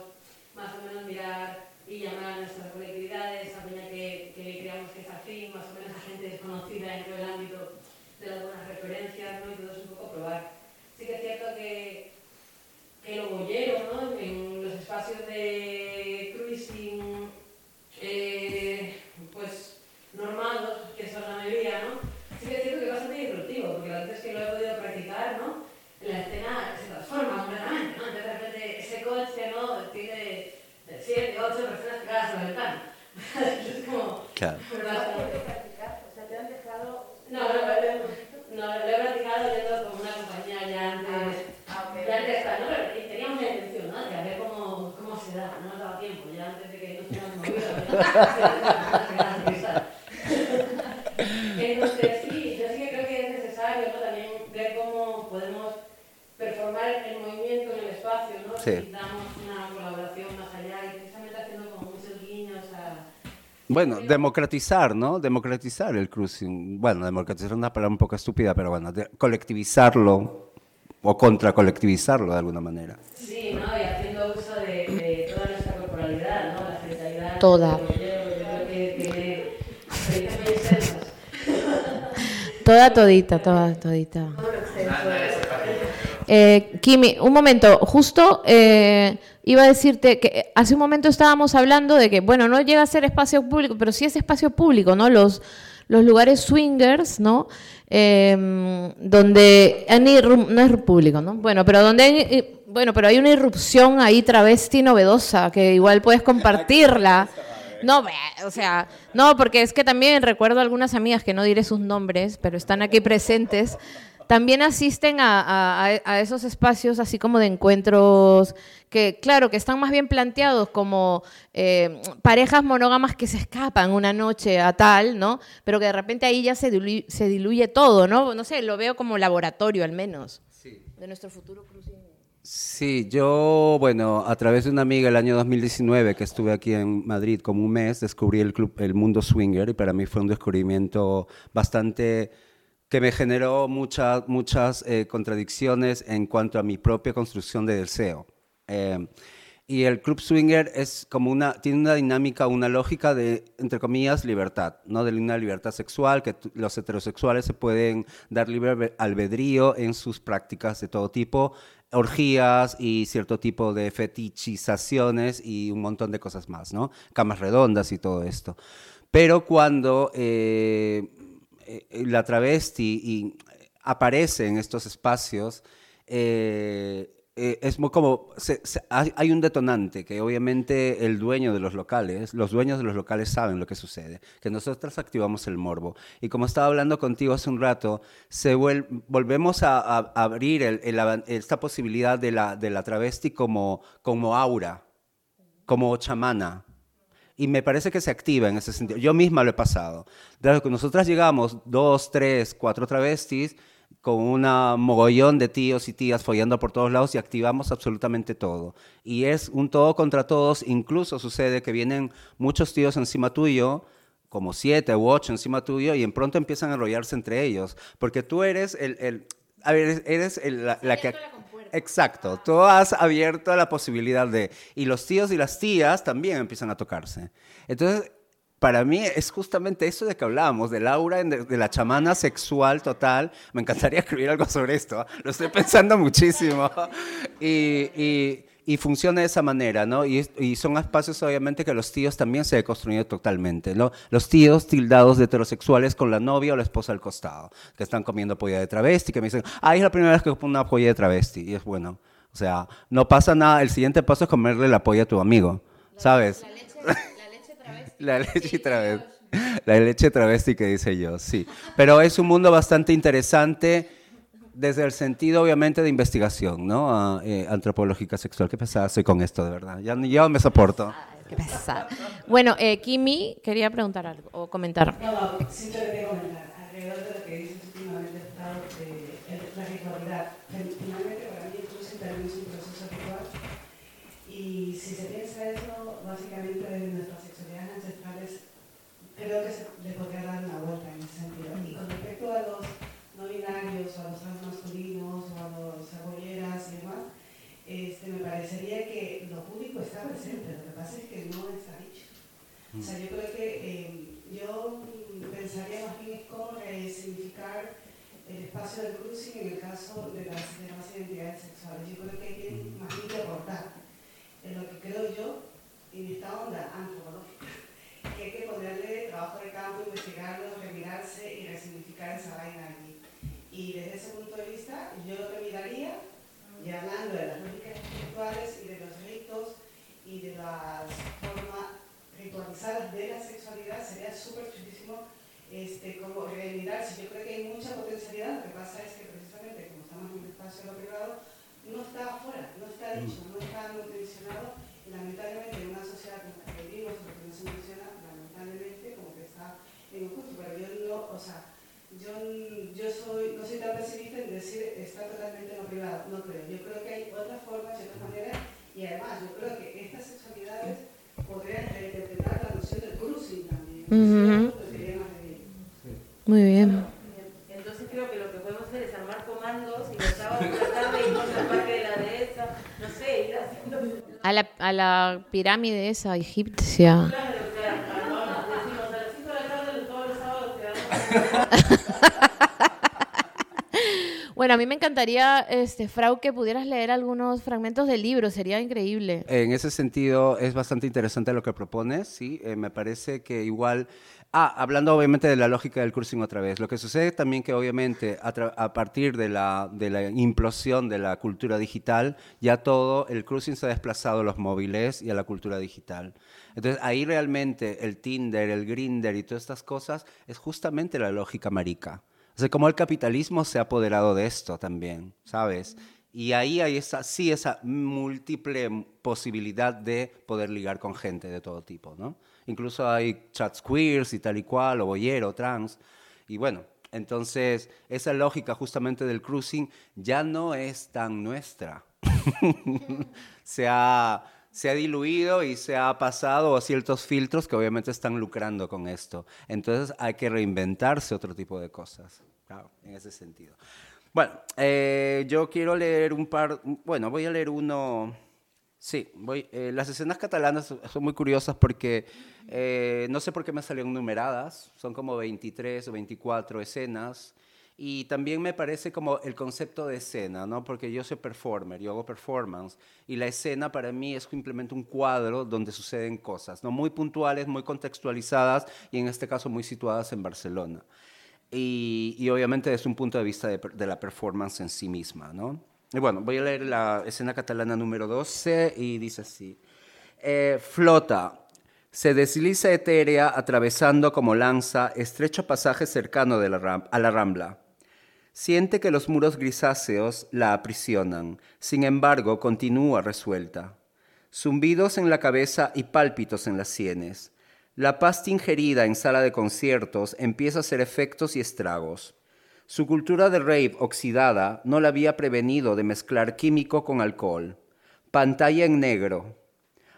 más o menos mirar y llamar a nuestras colectividades, a peña que, que creamos que es afín, más o menos a gente desconocida dentro del ámbito de las buenas referencias, ¿no? Y todo es un poco probar. Sí que es cierto que, que lo boyero, ¿no? En los espacios de cruising, eh, Claro. Pero ¿Has bastante. podido practicar? O sea, te han dejado... No, no, no, no, lo he practicado yendo con una compañía ya antes. Ah, ok. Ya antes está, ¿no? Pero teníamos la intención, ¿no? De a ver cómo, cómo se da. No nos daba tiempo, ya antes de que no estuviéramos movidos. Entonces, sí, yo sí que creo que es necesario, ¿no? También ver cómo podemos performar el movimiento en el espacio, ¿no? Sí. Si damos una colaboración más allá y precisamente haciendo como muchos guiños a... Bueno, democratizar, ¿no? Democratizar el cruising. Bueno, democratizar es una palabra un poco estúpida, pero bueno, de- colectivizarlo o contracolectivizarlo de alguna manera. Sí, ¿no? Y haciendo uso de, de toda nuestra corporalidad, ¿no? La centralidad. Toda. Toda, todita, toda, todita. Eh, Kimi, un momento, justo eh, iba a decirte que hace un momento estábamos hablando de que, bueno, no llega a ser espacio público, pero sí es espacio público, ¿no? Los, los lugares swingers, ¿no? Eh, donde no es público, ¿no? Bueno, pero donde hay, eh, bueno, pero hay una irrupción ahí travesti novedosa que igual puedes compartirla. No, o sea, no, porque es que también recuerdo algunas amigas que no diré sus nombres, pero están aquí presentes, también asisten a, a- a- a esos espacios así como de encuentros que, claro, que están más bien planteados como eh, parejas monógamas que se escapan una noche a tal, ¿no? Pero que de repente ahí ya se diluye, se diluye todo, ¿no? No sé, lo veo como laboratorio al menos de nuestro futuro cruising. Sí, yo, bueno, a través de una amiga el año 2019 que estuve aquí en Madrid como un mes, descubrí el club, el mundo swinger y para mí fue un descubrimiento bastante que me generó muchas muchas eh, contradicciones en cuanto a mi propia construcción de deseo. Eh, y el club swinger es como una, tiene una dinámica, una lógica de, entre comillas, libertad, ¿no? De una libertad sexual, que los heterosexuales se pueden dar libre albe- albedrío en sus prácticas de todo tipo, orgías y cierto tipo de fetichizaciones y un montón de cosas más, ¿no? Camas redondas y todo esto. Pero cuando eh, eh, la travesti y aparece en estos espacios, eh, eh, es como, se- se- hay, un detonante que obviamente el dueño de los locales, los dueños de los locales saben lo que sucede, que nosotros activamos el morbo. Y como estaba hablando contigo hace un rato, se vuel- volvemos a, a- abrir el- el esta posibilidad de la, de la travesti como, como aura, como chamana. Y me parece que se activa en ese sentido. Yo misma lo he pasado. Desde que nosotras llegamos, dos, tres, cuatro travestis, con una mogollón de tíos y tías follando por todos lados y activamos absolutamente todo. Y es un todo contra todos. Incluso sucede que vienen muchos tíos encima tuyo, como siete u ocho encima tuyo, y en pronto empiezan a enrollarse entre ellos. Porque tú eres el... el a ver, eres- eres el- la, la que... Exacto, tú has abierto la posibilidad de... Y los tíos y las tías también empiezan a tocarse. Entonces, para mí es justamente eso de que hablábamos, del aura, de, la chamana sexual total. Me encantaría escribir algo sobre esto, ¿ah? lo estoy pensando muchísimo. Y, y- y funciona de esa manera, ¿no? Y, y son espacios, obviamente, que los tíos también se deconstruyen totalmente, ¿no? Los tíos tildados de heterosexuales con la novia o la esposa al costado, que están comiendo polla de travesti, que me dicen, ay, es la primera vez que como una polla de travesti. Y es bueno, o sea, no pasa nada, el siguiente paso es comerle la polla a tu amigo, ¿sabes? La leche travesti. La leche travesti que dice yo, sí. Pero es un mundo bastante interesante desde el sentido, obviamente, de investigación, ¿no? Ah, eh, antropológica sexual. Qué pesada soy con esto, de verdad. Ya, ya me soporto. Qué pesada. Bueno, eh, Kimi quería preguntar algo o comentar. No, no, simplemente comentar alrededor de lo que dices últimamente, de el- la ritualidad. Finalmente, para mí, incluso también es un proceso ritual. Y si se piensa eso, básicamente, desde nuestras sexualidades ancestrales, creo que se le podría dar una vuelta en ese sentido. Y con respecto a los no binarios, o a los transmasculinos, o a los cebolleras y demás, este, me parecería que lo público está presente, lo que pasa es que no está dicho. O sea, yo creo que eh, yo pensaría más bien cómo resignificar el espacio del cruising en el caso de las demás identidades sexuales. Yo creo que hay que más bien que aportar en lo que creo yo, en esta onda antropológica, que hay que ponerle trabajo de campo, investigarlo, remirarse y resignificar esa vaina allí. Y desde ese punto de vista, yo lo que miraría, y hablando de las lógicas espirituales y de los ritos y de las formas ritualizadas de la sexualidad, sería súper chulísimo este, como remirarse. Yo creo que hay mucha potencialidad, lo que pasa es que precisamente como estamos en un espacio no privado, no está afuera, no está dicho, no está nutricionado. Y lamentablemente en una sociedad como la que vivimos, porque no se menciona, lamentablemente como que está en justo, pero yo no, o sea, yo, yo soy, no soy tan pesimista en decir está totalmente no privado, no creo. Yo creo que hay otras formas y otras maneras y además yo creo que estas sexualidades podrían reinterpretar la noción del cruising también. De bien. Muy bien. Entonces creo que lo que podemos hacer es armar comandos y los sábados por la tarde irnos al parque de la dehesa, no sé, ir haciendo... A la, a la pirámide esa egipcia. Claro, vamos, decimos a las 5 de la tarde todos los sábados quedamos... Bueno, a mí me encantaría, este, Frau, que pudieras leer algunos fragmentos del libro, sería increíble. En ese sentido es bastante interesante lo que propones, sí, Eh, me parece que igual, ah, hablando obviamente de la lógica del cruising otra vez, lo que sucede también que obviamente a, partir de la, de la implosión de la cultura digital, ya todo, el cruising se ha desplazado a los móviles y a la cultura digital. Entonces ahí realmente el Tinder, el Grinder y todas estas cosas es justamente la lógica marica. O sea, como el capitalismo se ha apoderado de esto también, ¿sabes? Y ahí hay esa, sí, esa múltiple posibilidad de poder ligar con gente de todo tipo, ¿no? Incluso hay chats queers y tal y cual, o boyero, trans. Y bueno, entonces esa lógica justamente del cruising ya no es tan nuestra. se, ha, se ha diluido y se ha pasado a ciertos filtros que obviamente están lucrando con esto. Entonces hay que reinventarse otro tipo de cosas, claro, en ese sentido. Bueno, eh, yo quiero leer un par, bueno, voy a leer uno, sí, voy, eh, las escenas catalanas son muy curiosas porque eh, no sé por qué me salieron numeradas, son como 23 o 24 escenas. Y también me parece como el concepto de escena, ¿no? Porque yo soy performer, yo hago performance. Y la escena para mí es simplemente un cuadro donde suceden cosas, ¿no? Muy puntuales, muy contextualizadas y en este caso muy situadas en Barcelona. Y, obviamente desde un punto de vista de, la performance en sí misma, ¿no? Y bueno, voy a leer la escena catalana número 12 y dice así. Eh, flota. Se desliza etérea atravesando como lanza estrecho pasaje cercano de a la rambla. Siente que los muros grisáceos la aprisionan, sin embargo continúa resuelta. Zumbidos en la cabeza y pálpitos en las sienes. La pasta ingerida en sala de conciertos empieza a hacer efectos y estragos. Su cultura de rave oxidada no la había prevenido de mezclar químico con alcohol. Pantalla en negro.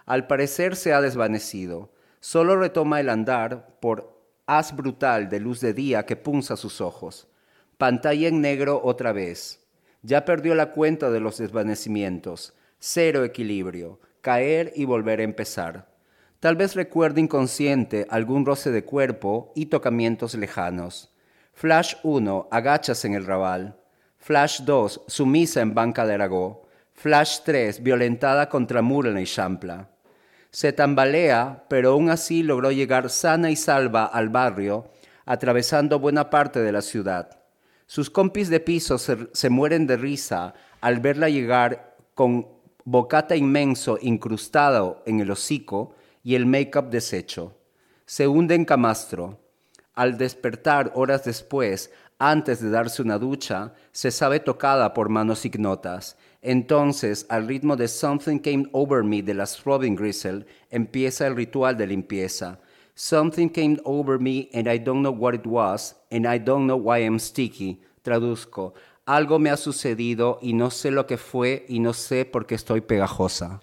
Al parecer se ha desvanecido. Solo retoma el andar por haz brutal de luz de día que punza sus ojos. Pantalla en negro otra vez. Ya perdió la cuenta de los desvanecimientos. Cero equilibrio. Caer y volver a empezar. Tal vez recuerde inconsciente algún roce de cuerpo y tocamientos lejanos. Flash 1, agachas en el rabal. Flash 2, sumisa en banca de Aragó. Flash 3, violentada contra muro en Champla. Se tambalea, pero aún así logró llegar sana y salva al barrio, atravesando buena parte de la ciudad. Sus compis de piso se, se mueren de risa al verla llegar con bocata inmenso incrustado en el hocico y el make-up deshecho. Se hunde en camastro. Al despertar horas después, antes de darse una ducha, se sabe tocada por manos ignotas. Entonces, al ritmo de Something Came Over Me de las Robin Grisel, empieza el ritual de limpieza. Something came over me and I don't know what it was, and I don't know why I'm sticky. Traduzco. Algo me ha sucedido y no sé lo que fue y no sé por qué estoy pegajosa.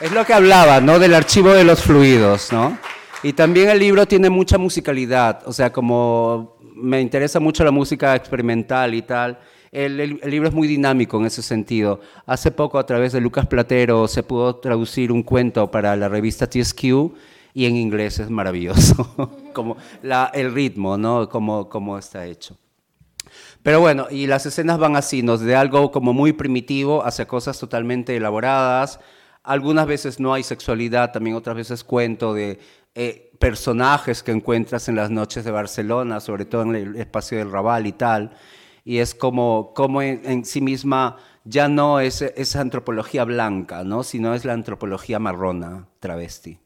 Es lo que hablaba, ¿no? Del archivo de los fluidos, ¿no? Y también el libro tiene mucha musicalidad, o sea, como me interesa mucho la música experimental y tal, el, el- el libro es muy dinámico en ese sentido. Hace poco, a través de Lucas Platero, se pudo traducir un cuento para la revista TSQ y en inglés es maravilloso, como la, el ritmo, ¿no? Como, como está hecho. Pero bueno, y las escenas van así, ¿no? De algo como muy primitivo hacia cosas totalmente elaboradas. Algunas veces no hay sexualidad, también otras veces cuento de eh, personajes que encuentras en las noches de Barcelona, sobre todo en el espacio del Raval y tal. Y es como, como en, en sí misma ya no es esa antropología blanca, ¿no? sino es la antropología marrona, travesti.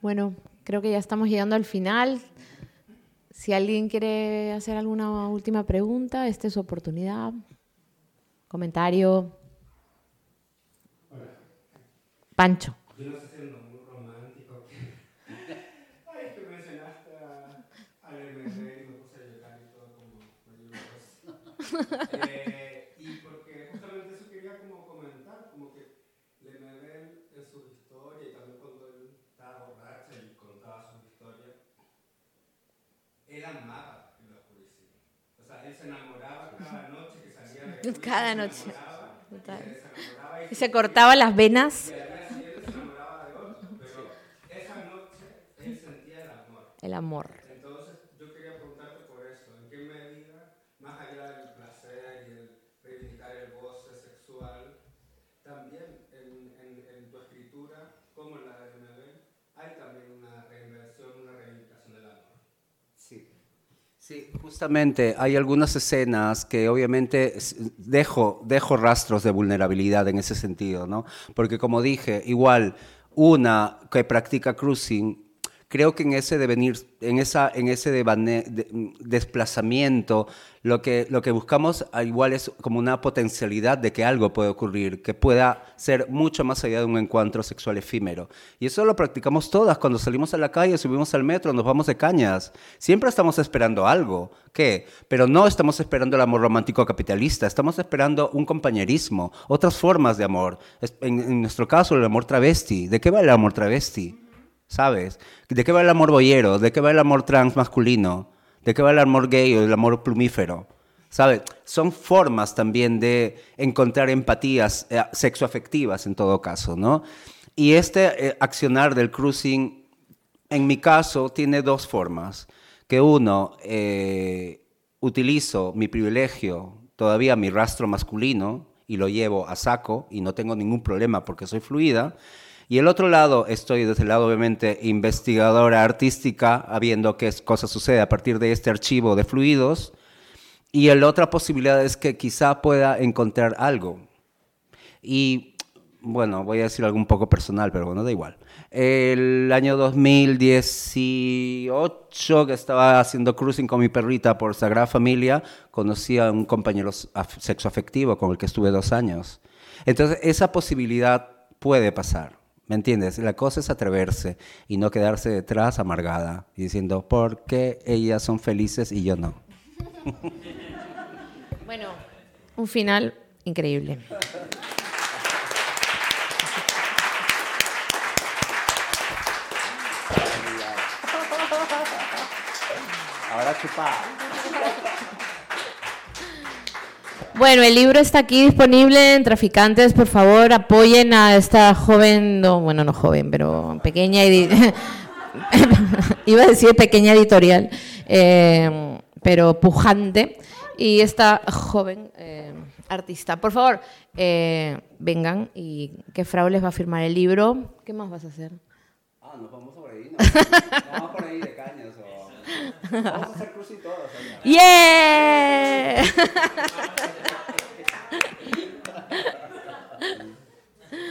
Bueno, creo que ya estamos llegando al final. Si alguien quiere hacer alguna última pregunta, esta es su oportunidad. Comentario. Pancho. Yo no sé si es muy romántico. Ay, que mencionaste a, a Lemebel y me puse a llorar y todo como medio eh, Y porque justamente eso quería como comentar, como que Lemebel en su historia y también cuando él estaba borracho y contaba su historia, él amaba la poesía. O sea, él se enamoraba cada noche que salía de Cada se noche. enamoraba, Total. y se enamoraba y Y se cortaba las venas. y al día siguiente se enamoraba de otro, pero esa noche él sentía el amor. El amor. Entonces yo quería preguntarte por eso, ¿en qué medida, más allá del placer y el reivindicar el goce sexual, también en, en- en tu escritura, como en la de Mabel, hay también una reinversión, una reivindicación del amor? Sí. Sí, justamente hay algunas escenas que obviamente dejo, dejo rastros de vulnerabilidad en ese sentido, ¿no? Porque como dije, igual una que practica cruising, creo que en ese devenir, en, esa, en ese devane- de- desplazamiento, lo que, lo que buscamos ah, igual es como una potencialidad de que algo puede ocurrir, que pueda ser mucho más allá de un encuentro sexual efímero. Y eso lo practicamos todas cuando salimos a la calle, subimos al metro, nos vamos de cañas. Siempre estamos esperando algo. ¿Qué? Pero no estamos esperando el amor romántico capitalista, estamos esperando un compañerismo, otras formas de amor. En, en nuestro caso, el amor travesti. ¿De qué va el amor travesti? ¿Sabes? ¿De qué va el amor boyero? ¿De qué va el amor trans masculino? ¿De qué va el amor gay o el amor plumífero? ¿Sabes? Son formas también de encontrar empatías eh, sexoafectivas en todo caso, ¿no? Y este eh, accionar del cruising, en mi caso, tiene dos formas. Que uno, eh, utilizo mi privilegio, todavía mi rastro masculino, y lo llevo a saco y no tengo ningún problema porque soy fluida. Y el otro lado, estoy desde el lado obviamente investigadora artística, habiendo qué cosa sucede a partir de este archivo de fluidos. Y la otra posibilidad es que quizá pueda encontrar algo. Y bueno, voy a decir algo un poco personal, pero bueno, da igual. El año 2018, que estaba haciendo cruising con mi perrita por Sagrada Familia, conocí a un compañero af- sexoafectivo con el que estuve dos años. Entonces, esa posibilidad puede pasar. ¿Me entiendes? La cosa es atreverse y no quedarse detrás amargada y diciendo, ¿por qué ellas son felices y yo no? Bueno, un final increíble. Ahora chupa. Bueno, el libro está aquí disponible en Traficantes. Por favor, apoyen a esta joven, no, bueno, no joven, pero pequeña, iba a decir pequeña editorial, eh, pero pujante. Y esta joven eh, artista. Por favor, eh, vengan y que Frau les va a firmar el libro. ¿Qué más vas a hacer? Ah, nos vamos por ahí, ¿no? vamos por ahí de cañas. Vamos a hacer cruz y todos. Allá. ¡Yeah!